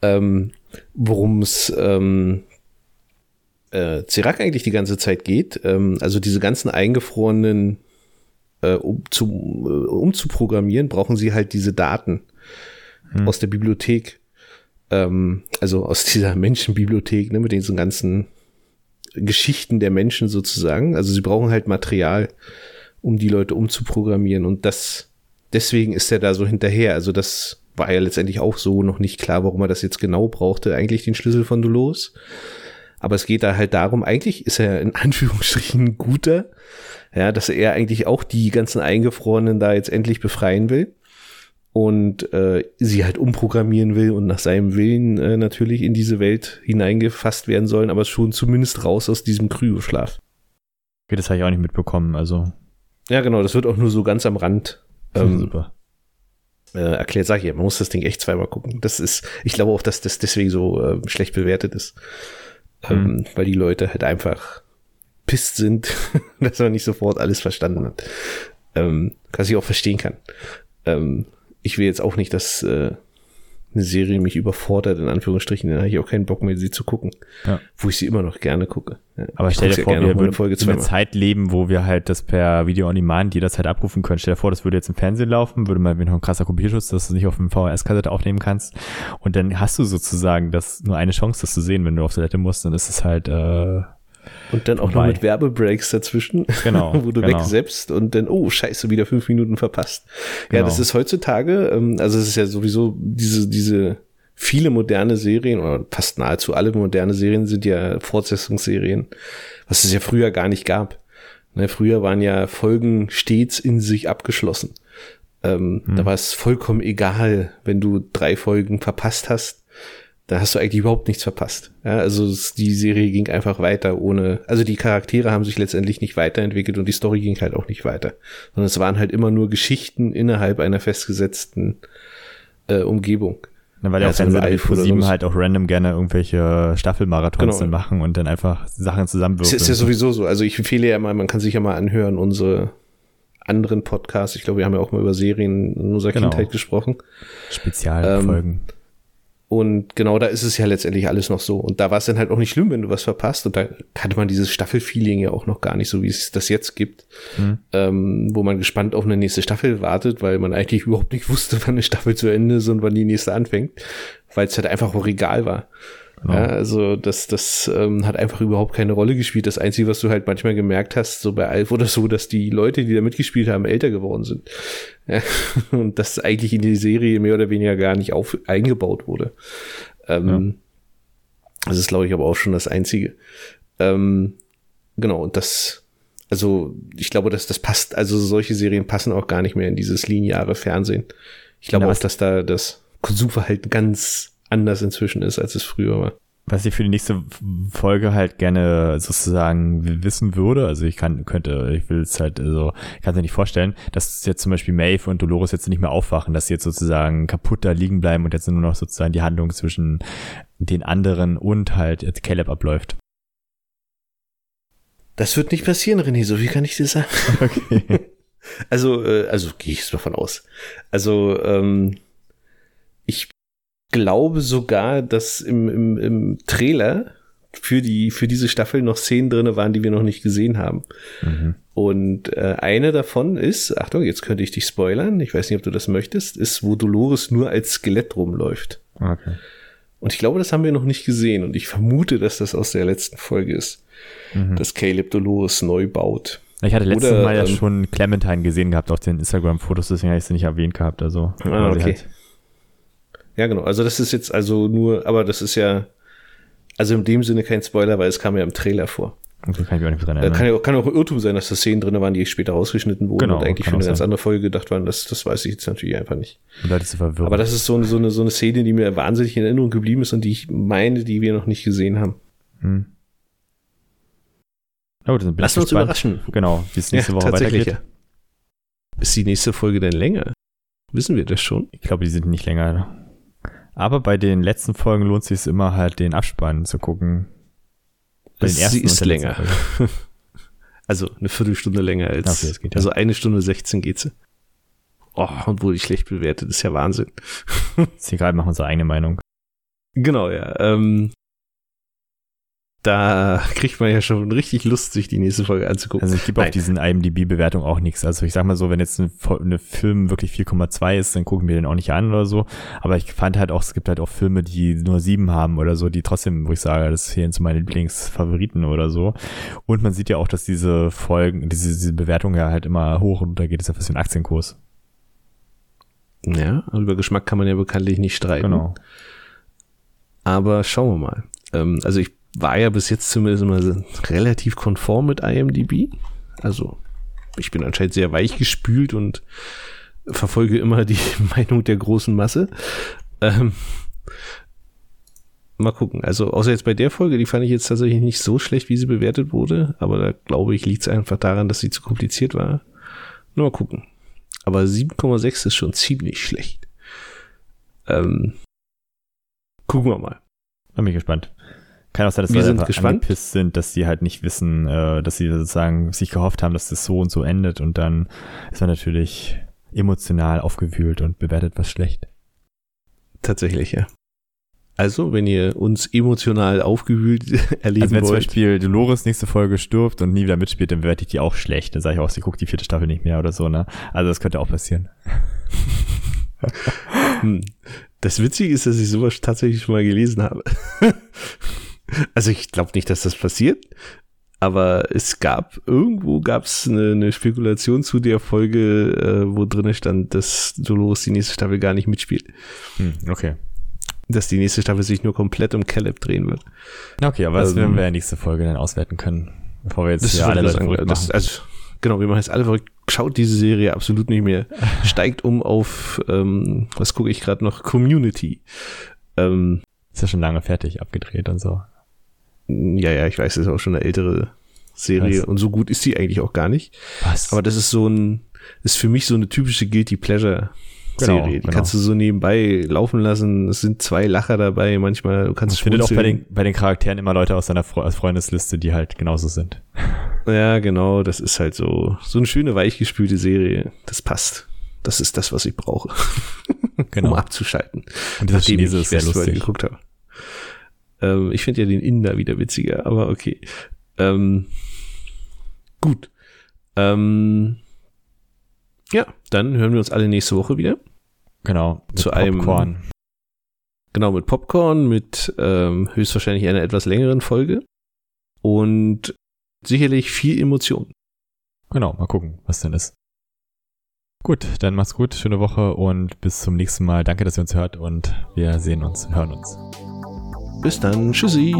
[SPEAKER 1] Ähm, worum es ähm, äh, Zirak eigentlich die ganze Zeit geht. Ähm, also diese ganzen eingefrorenen äh, um, zu, äh, um zu programmieren, brauchen sie halt diese Daten hm. aus der Bibliothek. Ähm, also aus dieser Menschenbibliothek, ne, mit diesen ganzen Geschichten der Menschen sozusagen. Also sie brauchen halt Material, um die Leute umzuprogrammieren. Und das, deswegen ist er da so hinterher. Also das war ja letztendlich auch so noch nicht klar, warum er das jetzt genau brauchte, eigentlich den Schlüssel von Dolores. Aber es geht da halt darum, eigentlich ist er in Anführungsstrichen guter, ja, dass er eigentlich auch die ganzen Eingefrorenen da jetzt endlich befreien will und äh, sie halt umprogrammieren will und nach seinem Willen äh, natürlich in diese Welt hineingefasst werden sollen, aber schon zumindest raus aus diesem Kryoschlaf.
[SPEAKER 2] Okay, das habe ich auch nicht mitbekommen, also.
[SPEAKER 1] Ja, genau, das wird auch nur so ganz am Rand. Ähm, super. Äh, erklärt, sag ich ja, man muss das Ding echt zweimal gucken. Das ist, ich glaube auch, dass das deswegen so äh, schlecht bewertet ist. Ähm, mhm. weil die Leute halt einfach pisst sind, dass man nicht sofort alles verstanden hat. Ähm, was ich auch verstehen kann. Ähm, ich will jetzt auch nicht, dass äh, eine Serie mich überfordert, in Anführungsstrichen, dann habe ich auch keinen Bock mehr, sie zu gucken. Ja. Wo ich sie immer noch gerne gucke.
[SPEAKER 2] Ja, Aber stell dir vor, wir würden in einer Zeit leben, wo wir halt das per Video on Demand jederzeit abrufen können. Stell dir vor, das würde jetzt im Fernsehen laufen, würde mal noch ein krasser Kopierschutz, dass du es nicht auf dem VHS-Kassette aufnehmen kannst. Und dann hast du sozusagen das nur eine Chance, das zu sehen, wenn du auf Toilette musst. Dann ist es halt äh,
[SPEAKER 1] und dann auch Wobei. noch mit Werbebreaks dazwischen, genau, wo du genau. wegseppst und dann, oh, scheiße, wieder fünf Minuten verpasst. Genau. Ja, das ist heutzutage, ähm, also es ist ja sowieso diese, diese viele moderne Serien, oder fast nahezu alle moderne Serien sind ja Fortsetzungsserien, was es ja früher gar nicht gab. Ne, früher waren ja Folgen stets in sich abgeschlossen. Ähm, hm. Da war es vollkommen egal, wenn du drei Folgen verpasst hast da hast du eigentlich überhaupt nichts verpasst. Ja, also die Serie ging einfach weiter ohne, also die Charaktere haben sich letztendlich nicht weiterentwickelt und die Story ging halt auch nicht weiter, sondern es waren halt immer nur Geschichten innerhalb einer festgesetzten äh, Umgebung.
[SPEAKER 2] Na, weil ja, auch Fernsehen wie Pro 7 halt auch random gerne irgendwelche Staffelmarathons genau. machen und dann einfach Sachen zusammenwürfeln.
[SPEAKER 1] Es ist ja sowieso so. Also ich empfehle ja mal, man kann sich ja mal anhören, unsere anderen Podcasts. Ich glaube, wir haben ja auch mal über Serien in unserer genau. Kindheit gesprochen.
[SPEAKER 2] Spezialfolgen. Ähm,
[SPEAKER 1] und genau da ist es ja letztendlich alles noch so. Und da war es dann halt auch nicht schlimm, wenn du was verpasst. Und da hatte man dieses Staffelfeeling ja auch noch gar nicht so, wie es das jetzt gibt. Mhm. Ähm, wo man gespannt auf eine nächste Staffel wartet, weil man eigentlich überhaupt nicht wusste, wann eine Staffel zu Ende ist und wann die nächste anfängt. Weil es halt einfach auch egal war. Genau. Ja, also das, das ähm, hat einfach überhaupt keine Rolle gespielt. Das Einzige, was du halt manchmal gemerkt hast, so bei Alf oder so, dass die Leute, die da mitgespielt haben, älter geworden sind. Ja, und das eigentlich in die Serie mehr oder weniger gar nicht auf, eingebaut wurde. Ähm, ja. Das ist, glaube ich, aber auch schon das Einzige. Ähm, genau, und das, also ich glaube, dass das passt, also solche Serien passen auch gar nicht mehr in dieses lineare Fernsehen. Ich glaube auch, dass da das Konsumverhalten ganz anders inzwischen ist, als es früher war.
[SPEAKER 2] Was ich für die nächste Folge halt gerne sozusagen wissen würde, also ich kann, könnte, ich will es halt, also, ich kann es mir nicht vorstellen, dass jetzt zum Beispiel Maeve und Dolores jetzt nicht mehr aufwachen, dass sie jetzt sozusagen kaputt da liegen bleiben und jetzt nur noch sozusagen die Handlung zwischen den anderen und halt jetzt Caleb abläuft.
[SPEAKER 1] Das wird nicht passieren, René, so wie kann ich dir sagen. Okay. also, äh, also gehe ich es davon aus. Also, ähm, glaube sogar, dass im, im, im Trailer für die für diese Staffel noch Szenen drinne waren, die wir noch nicht gesehen haben. Mhm. Und äh, eine davon ist, Achtung, jetzt könnte ich dich spoilern, ich weiß nicht, ob du das möchtest, ist, wo Dolores nur als Skelett rumläuft. Okay. Und ich glaube, das haben wir noch nicht gesehen und ich vermute, dass das aus der letzten Folge ist, mhm. dass Caleb Dolores neu baut.
[SPEAKER 2] Ich hatte letztes Oder, Mal ja ähm, schon Clementine gesehen gehabt auf den Instagram-Fotos, deswegen habe ich sie nicht erwähnt gehabt. Also,
[SPEAKER 1] ah, okay. Halt ja, genau. Also das ist jetzt also nur, aber das ist ja, also in dem Sinne kein Spoiler, weil es kam ja im Trailer vor. Okay, kann ich auch nicht dran erinnern. Kann ja auch, kann auch Irrtum sein, dass da Szenen drin waren, die später rausgeschnitten wurden genau, und eigentlich für eine sein. ganz andere Folge gedacht waren. Das, das weiß ich jetzt natürlich einfach nicht. Aber das ist so eine, so, eine, so eine Szene, die mir wahnsinnig in Erinnerung geblieben ist und die ich meine, die wir noch nicht gesehen haben. Hm.
[SPEAKER 2] Oh, das Lass uns überraschen. Genau, wie es nächste ja, Woche weitergeht. Ja.
[SPEAKER 1] Ist die nächste Folge denn länger? Wissen wir das schon?
[SPEAKER 2] Ich glaube, die sind nicht länger. Aber bei den letzten Folgen lohnt es sich immer halt den Abspann zu gucken.
[SPEAKER 1] Bei sie ist länger. also eine Viertelstunde länger als. Okay, geht, ja. Also eine Stunde 16 geht sie. Oh, und wurde ich schlecht bewertet, ist ja Wahnsinn.
[SPEAKER 2] ist egal, machen wir unsere eigene Meinung.
[SPEAKER 1] Genau, ja. Ähm, da kriegt man ja schon richtig Lust, sich die nächste Folge anzugucken.
[SPEAKER 2] Also ich gebe auf diesen IMDb-Bewertung auch nichts. Also ich sag mal so, wenn jetzt ein, eine Film wirklich 4,2 ist, dann gucken wir den auch nicht an oder so. Aber ich fand halt auch, es gibt halt auch Filme, die nur sieben haben oder so, die trotzdem, wo ich sage, das zählen zu meinen Lieblingsfavoriten oder so. Und man sieht ja auch, dass diese Folgen, diese, diese Bewertung ja halt immer hoch und runter geht. Ist ja fast wie ein Aktienkurs.
[SPEAKER 1] Ja, über Geschmack kann man ja bekanntlich nicht streiten. Genau. Aber schauen wir mal. Ähm, also ich war ja bis jetzt zumindest immer relativ konform mit IMDb. Also ich bin anscheinend sehr weich gespült und verfolge immer die Meinung der großen Masse. Ähm, mal gucken. Also außer jetzt bei der Folge, die fand ich jetzt tatsächlich nicht so schlecht, wie sie bewertet wurde. Aber da glaube ich, liegt es einfach daran, dass sie zu kompliziert war. Nur mal gucken. Aber 7,6 ist schon ziemlich schlecht. Ähm, gucken wir mal.
[SPEAKER 2] Bin ich gespannt. Kann auch sein, dass
[SPEAKER 1] Wir sind gespannt.
[SPEAKER 2] angepisst sind, dass die halt nicht wissen, äh, dass sie sozusagen sich gehofft haben, dass das so und so endet und dann ist man natürlich emotional aufgewühlt und bewertet was schlecht.
[SPEAKER 1] Tatsächlich, ja. Also, wenn ihr uns emotional aufgewühlt erleben
[SPEAKER 2] Also wenn zum
[SPEAKER 1] wollt,
[SPEAKER 2] Beispiel Dolores nächste Folge stirbt und nie wieder mitspielt, dann bewerte ich die auch schlecht. Dann sage ich auch, sie guckt die vierte Staffel nicht mehr oder so, ne? Also das könnte auch passieren.
[SPEAKER 1] Hm. Das Witzige ist, dass ich sowas tatsächlich schon mal gelesen habe. also ich glaube nicht, dass das passiert, aber es gab, irgendwo gab es eine, eine Spekulation zu der Folge, äh, wo drin stand, dass Dolores die nächste Staffel gar nicht mitspielt.
[SPEAKER 2] Hm, okay.
[SPEAKER 1] Dass die nächste Staffel sich nur komplett um Caleb drehen wird.
[SPEAKER 2] Okay, aber das
[SPEAKER 1] Ähm,
[SPEAKER 2] werden wir in der nächsten Folge dann auswerten können. Bevor wir jetzt
[SPEAKER 1] wollte
[SPEAKER 2] alle
[SPEAKER 1] sagen.
[SPEAKER 2] verrückt
[SPEAKER 1] Das, also, genau, wir machen jetzt alle verrückt. Schaut diese Serie absolut nicht mehr. Steigt um auf, ähm, was gucke ich gerade noch? Community. Ähm,
[SPEAKER 2] Ist ja schon lange fertig, abgedreht und so.
[SPEAKER 1] Ja, ja, ich weiß, das ist auch schon eine ältere Serie
[SPEAKER 2] Was?
[SPEAKER 1] und so gut ist die eigentlich auch gar nicht.
[SPEAKER 2] Was?
[SPEAKER 1] Aber das ist so ein, ist für mich so eine typische Guilty Pleasure Serie.
[SPEAKER 2] Genau,
[SPEAKER 1] die
[SPEAKER 2] genau.
[SPEAKER 1] kannst du so nebenbei laufen lassen. Es sind zwei Lacher dabei, manchmal du kannst
[SPEAKER 2] findet auch bei den, bei den Charakteren immer Leute aus Fre aus Freundesliste, die halt genauso sind.
[SPEAKER 1] Ja, genau, das ist halt so, so eine schöne, weichgespülte Serie. Das passt. Das ist das, was ich brauche,
[SPEAKER 2] Genau.
[SPEAKER 1] um abzuschalten.
[SPEAKER 2] Und dieser
[SPEAKER 1] nachdem
[SPEAKER 2] Chinese
[SPEAKER 1] ich
[SPEAKER 2] ist sehr lustig.
[SPEAKER 1] geguckt habe. Ähm, ich finde ja den Inder wieder witziger, aber okay. Ähm, gut. Ähm, ja, dann hören wir uns alle nächste Woche wieder.
[SPEAKER 2] Genau. Mit
[SPEAKER 1] Zu einem-
[SPEAKER 2] Popcorn.
[SPEAKER 1] Genau, mit Popcorn, mit ähm, höchstwahrscheinlich einer etwas längeren Folge. Und sicherlich viel Emotion.
[SPEAKER 2] Genau, mal gucken, was denn ist. Gut, dann macht's gut, schöne Woche und bis zum nächsten Mal. Danke, dass ihr uns hört und wir sehen uns, hören uns.
[SPEAKER 1] Bis dann. Tschüssi.